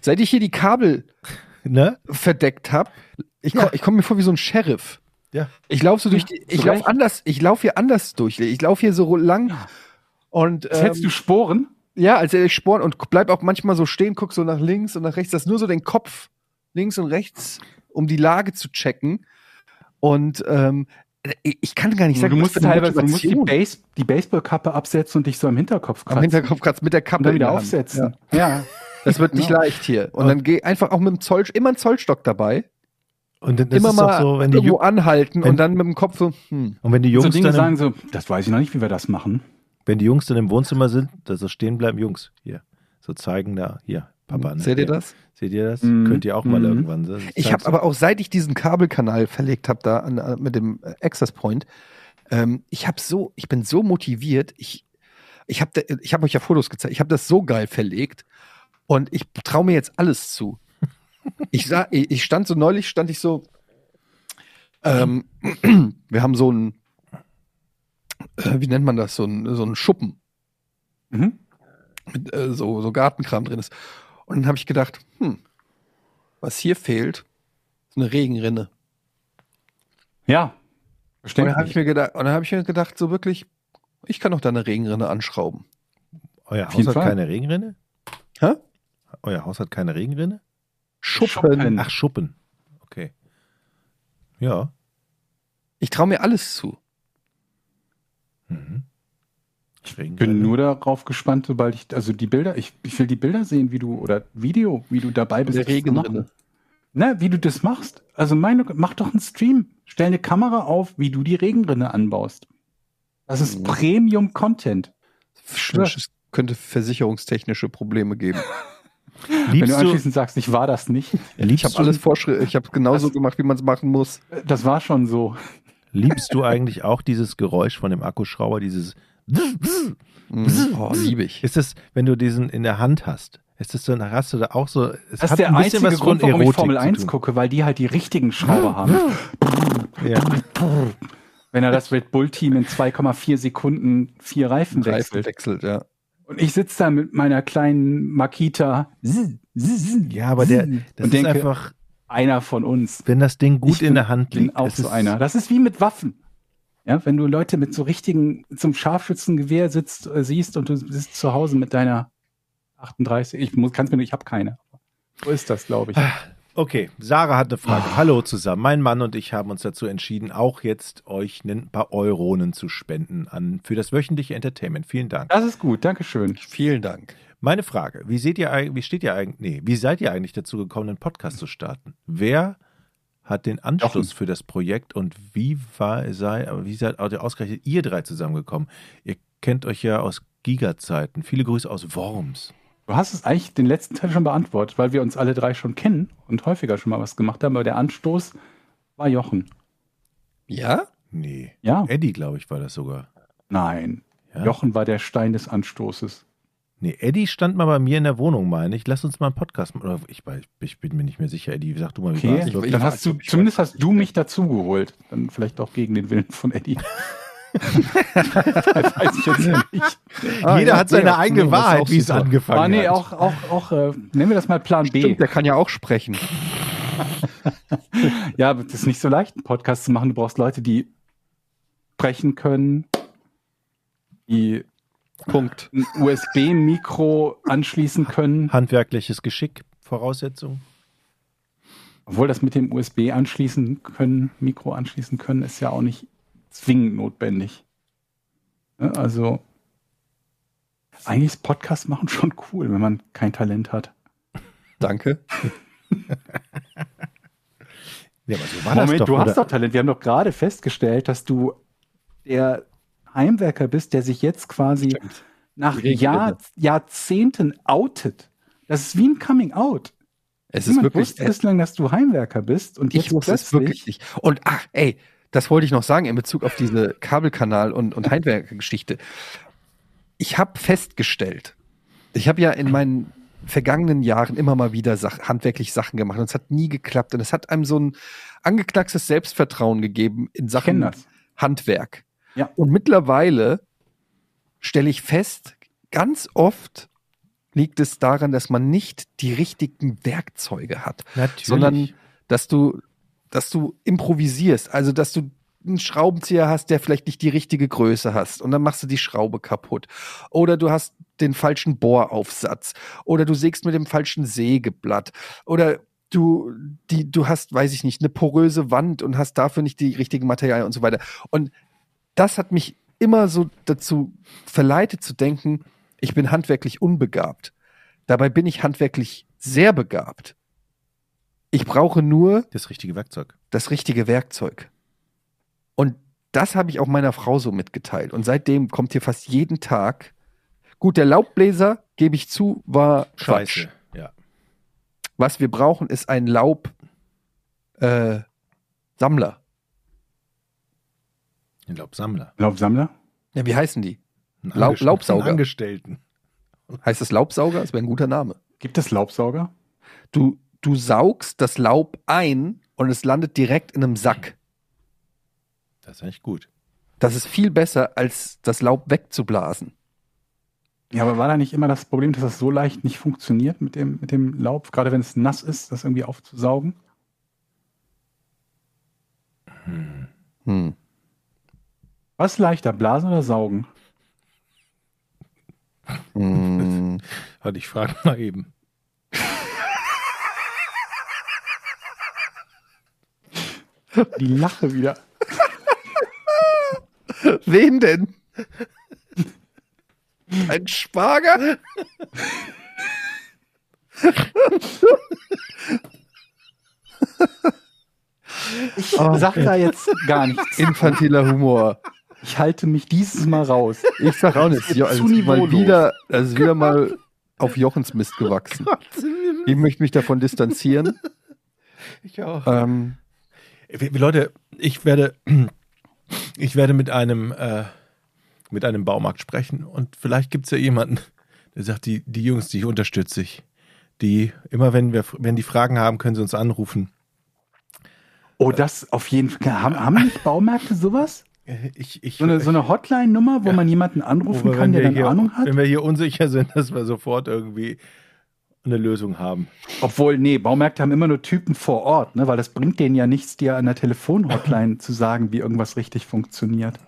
Seit ich hier die Kabel ne? verdeckt habe, ich, Ja. ich komme mir vor wie so ein Sheriff. Ja. Ich laufe so durch die, ich laufe anders, ich laufe hier anders durch. Ich laufe hier so lang und Zählst ähm, du Sporen? ja, als hätte ich Sporen und bleib auch manchmal so stehen, guck so nach links und nach rechts, das ist nur so den Kopf links und rechts, um die Lage zu checken. Und ähm, ich kann gar nicht sagen, du musst teilweise du musst die, Base, die Baseballkappe absetzen und dich so am Hinterkopf kratzen. am Hinterkopf kratzt mit der Kappe und dann wieder aufsetzen. Ja. Das wird nicht Ja. leicht hier. Und dann geh einfach auch mit dem Zoll, immer ein Zollstock dabei. Und das immer ist mal so, wenn die, irgendwo anhalten wenn- und dann mit dem Kopf so, hm. und wenn die So Jungs Dinge dann, sagen so, das weiß ich noch nicht, wie wir das machen. wenn die Jungs dann im Wohnzimmer sind, dass so stehen bleiben, Jungs, hier, so zeigen da, hier, Papa. Ne? Seht ihr das? Seht ihr das? Mhm. Könnt ihr auch mal Mhm. irgendwann. so- Ich zeig's habe aber auch, seit ich diesen Kabelkanal verlegt habe, da an, an- mit dem äh, Access Point, ähm, ich habe so, ich bin so motiviert. Ich, ich habe, ich habe euch ja Fotos gezeigt. Ich habe das so geil verlegt und ich traue mir jetzt alles zu. Ich sah, ich ich stand so neulich, stand ich so. Ähm, wir haben so ein, äh, wie nennt man das, so ein, so ein Schuppen Mhm. mit äh, so, so Gartenkram drin ist. Und dann habe ich gedacht, hm, was hier fehlt, ist eine Regenrinne. Ja. Und dann habe ich mir gedacht, und dann habe ich mir gedacht, so wirklich, ich kann doch da eine Regenrinne anschrauben. Euer Haus hat Fall. keine Regenrinne? Hä? Euer Haus hat keine Regenrinne? Schuppen. Schuppen. Ach, Schuppen. Okay. Ja. Ich traue mir alles zu. Mhm. Ich bin nur darauf gespannt, sobald ich, also die Bilder, ich, ich will die Bilder sehen, wie du, oder Video, wie du dabei bist. Der das zu machen. Regenrinne. Ne, wie du das machst. Also meine, mach doch einen Stream. Stell eine Kamera auf, wie du die Regenrinne anbaust. Das ist Mhm. Premium-Content. Schwäches könnte versicherungstechnische Probleme geben. Wenn Liebst du du, anschließend sagst, ich war das nicht, Ich habe alles vorschrift, ich habe genauso gemacht, wie man es machen muss. das war schon so. liebst du eigentlich auch dieses Geräusch von dem Akkuschrauber, dieses. Oh, liebe ich. Ist es, wenn du diesen in der Hand hast, ist das so, hast du da auch so, es Das ist hat der ein bisschen einzige was Grund, warum ich Erotik Formel zu 1 tun. gucke, weil die halt die richtigen Schrauber haben. Ja. Wenn er das Red Bull Team in 2,4 Sekunden vier Reifen Reifen wechselt. wechselt, ja. Und ich sitze da mit meiner kleinen Makita. ja, aber der, das Und ist denke, einfach, Einer von uns. wenn das Ding gut Ich in bin- der Hand bin liegt. auch es so ist, einer. Das ist wie mit Waffen. Ja, wenn du Leute mit so richtigen, zum Scharfschützengewehr sitzt, äh, siehst und du sitzt zu Hause mit deiner 38. Ich muss, kann's mir nicht, ich habe keine. So ist das, glaube ich. Okay, Sarah hat eine Frage. Ah. Hallo zusammen. Mein Mann und ich haben uns dazu entschieden, auch jetzt euch ein paar Euronen zu spenden an, für das wöchentliche Entertainment. Vielen Dank. Das ist gut, Dankeschön. Vielen Dank. Meine Frage, wie seht ihr eigentlich, wie steht ihr eigentlich, nee, wie seid ihr eigentlich dazu gekommen, einen Podcast zu starten? Wer hat den Anschluss Jochen. für das Projekt und wie war, sei, wie seid ihr ausgerechnet ihr drei zusammengekommen? Ihr kennt euch ja aus Giga-Zeiten. Viele Grüße aus Worms. Du hast es eigentlich den letzten Teil schon beantwortet, weil wir uns alle drei schon kennen und häufiger schon mal was gemacht haben, aber der Anstoß war Jochen. Ja? Nee. Ja. Eddie, glaube ich, war das sogar. Nein. Ja? Jochen war der Stein des Anstoßes. Nee, Eddie stand mal bei mir in der Wohnung, meine ich. Lass uns mal einen Podcast machen. Oder ich, ich bin mir nicht mehr sicher, Eddie. Sag du mal, wie Okay, war's? ich- dann hast du, zumindest hast du mich dazu geholt. Dann vielleicht auch gegen den Willen von Eddie. das weiß ich jetzt nicht. Ah, Jeder ja, hat seine ja, eigene ist Wahrheit, wie es angefangen Ah, nee, hat. auch, auch, auch äh, nennen wir das mal Plan B. Stimmt, der kann ja auch sprechen. Ja, aber das ist nicht so leicht, einen Podcast zu machen. Du brauchst Leute, die sprechen können, die Punkt. ein USB-Mikro anschließen können. Handwerkliches Geschick, Voraussetzung. Obwohl das mit dem USB anschließen können, Mikro anschließen können, ist ja auch nicht zwingend notwendig. Also eigentlich ist Podcast machen schon cool, wenn man kein Talent hat. Danke. Ja, aber so war das Moment, doch, du oder? hast doch Talent. Wir haben doch gerade festgestellt, dass du der Heimwerker bist, der sich jetzt quasi nach Regel Jahr. Jahrzehnten outet. Das ist wie ein Coming Out. Es ist Niemand wirklich, wusste bislang, dass du Heimwerker bist und jetzt ich wusste es wirklich nicht. Und ach, ey, das wollte ich noch sagen in Bezug auf diese Kabelkanal- und, und Heimwerker-Geschichte. Ich habe festgestellt, ich habe ja in meinen vergangenen Jahren immer mal wieder Sach handwerklich Sachen gemacht und es hat nie geklappt und es hat einem so ein angeknackstes Selbstvertrauen gegeben in Sachen. Handwerk. Ja. Und mittlerweile stelle ich fest, ganz oft liegt es daran, dass man nicht die richtigen Werkzeuge hat Natürlich. sondern dass du, dass du improvisierst, also dass du einen Schraubenzieher hast, der vielleicht nicht die richtige Größe hast und dann machst du die Schraube kaputt. Oder du hast den falschen Bohraufsatz oder du sägst mit dem falschen Sägeblatt oder du, die, du hast, weiß ich nicht, eine poröse Wand und hast dafür nicht die richtigen Materialien und so weiter. Und das hat mich immer so dazu verleitet zu denken, ich bin handwerklich unbegabt. Dabei bin ich handwerklich sehr begabt. Ich brauche nur das richtige Werkzeug. das richtige Werkzeug. Und das habe ich auch meiner Frau so mitgeteilt. Und seitdem kommt hier fast jeden Tag. Gut, der Laubbläser, gebe ich zu, war Quatsch. Ja. Was wir brauchen, ist ein Laub äh, Sammler. Ich glaube, Sammler. Laubsammler? Ja, wie heißen die? Ein Laub- Laubsauger. ein Angestellten. Heißt das Laubsauger? Das wäre ein guter Name. Gibt es Laubsauger? Du, du saugst das Laub ein und es landet direkt in einem Sack. Das ist eigentlich gut. Das ist viel besser, als das Laub wegzublasen. Ja, aber war da nicht immer das Problem, dass das so leicht nicht funktioniert mit dem, mit dem Laub, gerade wenn es nass ist, das irgendwie aufzusaugen? Hm. Was ist leichter, blasen oder saugen? Hm. Warte, ich frage mal eben. Die Lache wieder. Wen denn? Ein Schwager? Ich sag da jetzt gar nichts. Infantiler Humor. Ich halte mich dieses Mal raus. Ich sag auch nicht. wird Jo, also mal wieder, also wieder mal auf Jochens Mist gewachsen. Ich möchte mich davon distanzieren. Ich auch. Ähm, Leute, ich werde, ich werde mit einem, äh, mit einem Baumarkt sprechen und vielleicht gibt es ja jemanden, der sagt, die, die Jungs, die unterstütze ich. Die, immer wenn wir, wenn die Fragen haben, können sie uns anrufen. Oh, das auf jeden Fall. Haben, haben nicht Baumärkte sowas? Ich, ich, So eine, so eine Hotline-Nummer, wo man jemanden anrufen kann, der dann hier, Ahnung hat? wenn wir hier unsicher sind, dass wir sofort irgendwie eine Lösung haben. Obwohl, nee, Baumärkte haben immer nur Typen vor Ort, ne? weil das bringt denen ja nichts, dir an der Telefonhotline zu sagen, wie irgendwas richtig funktioniert.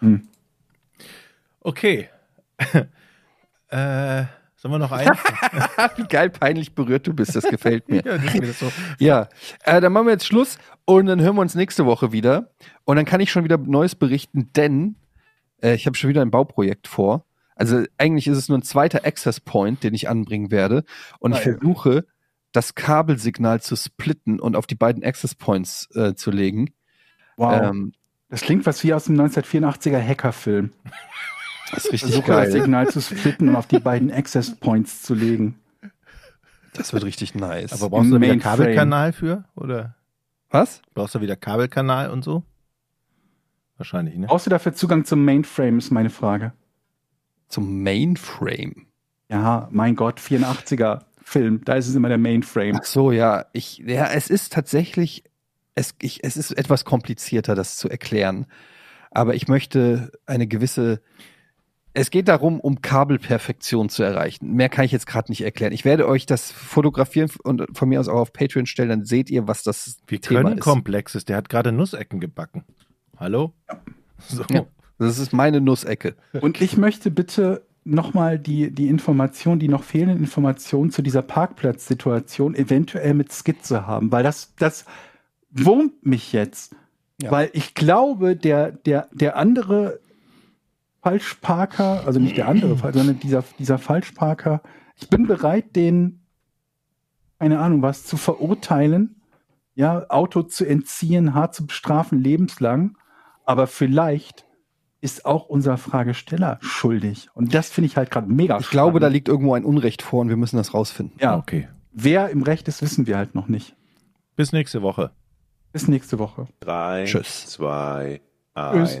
Hm. Okay. äh, sollen wir noch einen? wie geil peinlich berührt du bist, das gefällt mir. ja, das so. Äh, dann machen wir jetzt Schluss und dann hören wir uns nächste Woche wieder. Und dann kann ich schon wieder Neues berichten, denn äh, ich habe schon wieder ein Bauprojekt vor. Also eigentlich ist es nur ein zweiter Access Point, den ich anbringen werde. Und ich Geil. versuche, das Kabelsignal zu splitten und auf die beiden Access Points äh, zu legen. Wow. Ähm, das klingt was wie aus dem 1984er Hackerfilm. Das ist richtig Versuche das geil. Signal zu splitten und auf die beiden Access Points zu legen. Das wird richtig nice. Aber brauchst du da wieder. Kabelkanal für? Oder was? brauchst du wieder Kabelkanal und so? Wahrscheinlich, ne? Brauchst du dafür Zugang zum Mainframe, ist meine Frage. Zum Mainframe. Ja, mein Gott, 84er Film, da ist es immer der Mainframe. Ach so, ja. Ich, ja, es ist tatsächlich, es, ich, es ist etwas komplizierter, das zu erklären. Aber ich möchte eine gewisse, es geht darum, um Kabelperfektion zu erreichen. Mehr kann ich jetzt gerade nicht erklären. Ich werde euch das fotografieren und von mir aus auch auf Patreon stellen, dann seht ihr, was das Wir Thema können ist. Komplexes. Der hat gerade Nussecken gebacken. Hallo? So. Ja. Das ist meine Nussecke. Und ich möchte bitte nochmal die, die Information, die noch fehlenden Informationen zu dieser Parkplatzsituation eventuell mit Skizze haben, weil das, das wurmt mich jetzt. Ja. Weil ich glaube, der, der, der andere Falschparker, also nicht der andere, sondern dieser, dieser Falschparker, ich bin bereit, den, keine Ahnung was, zu verurteilen, ja, Auto zu entziehen, hart zu bestrafen, lebenslang, aber vielleicht ist auch unser Fragesteller schuldig. Und das finde ich halt gerade mega Ich glaube, da spannend. liegt irgendwo ein Unrecht vor und wir müssen das rausfinden. Ja, Okay. wer im Recht ist, wissen wir halt noch nicht. Bis nächste Woche. Bis nächste Woche. Drei, Tschüss. zwei, Tschüss.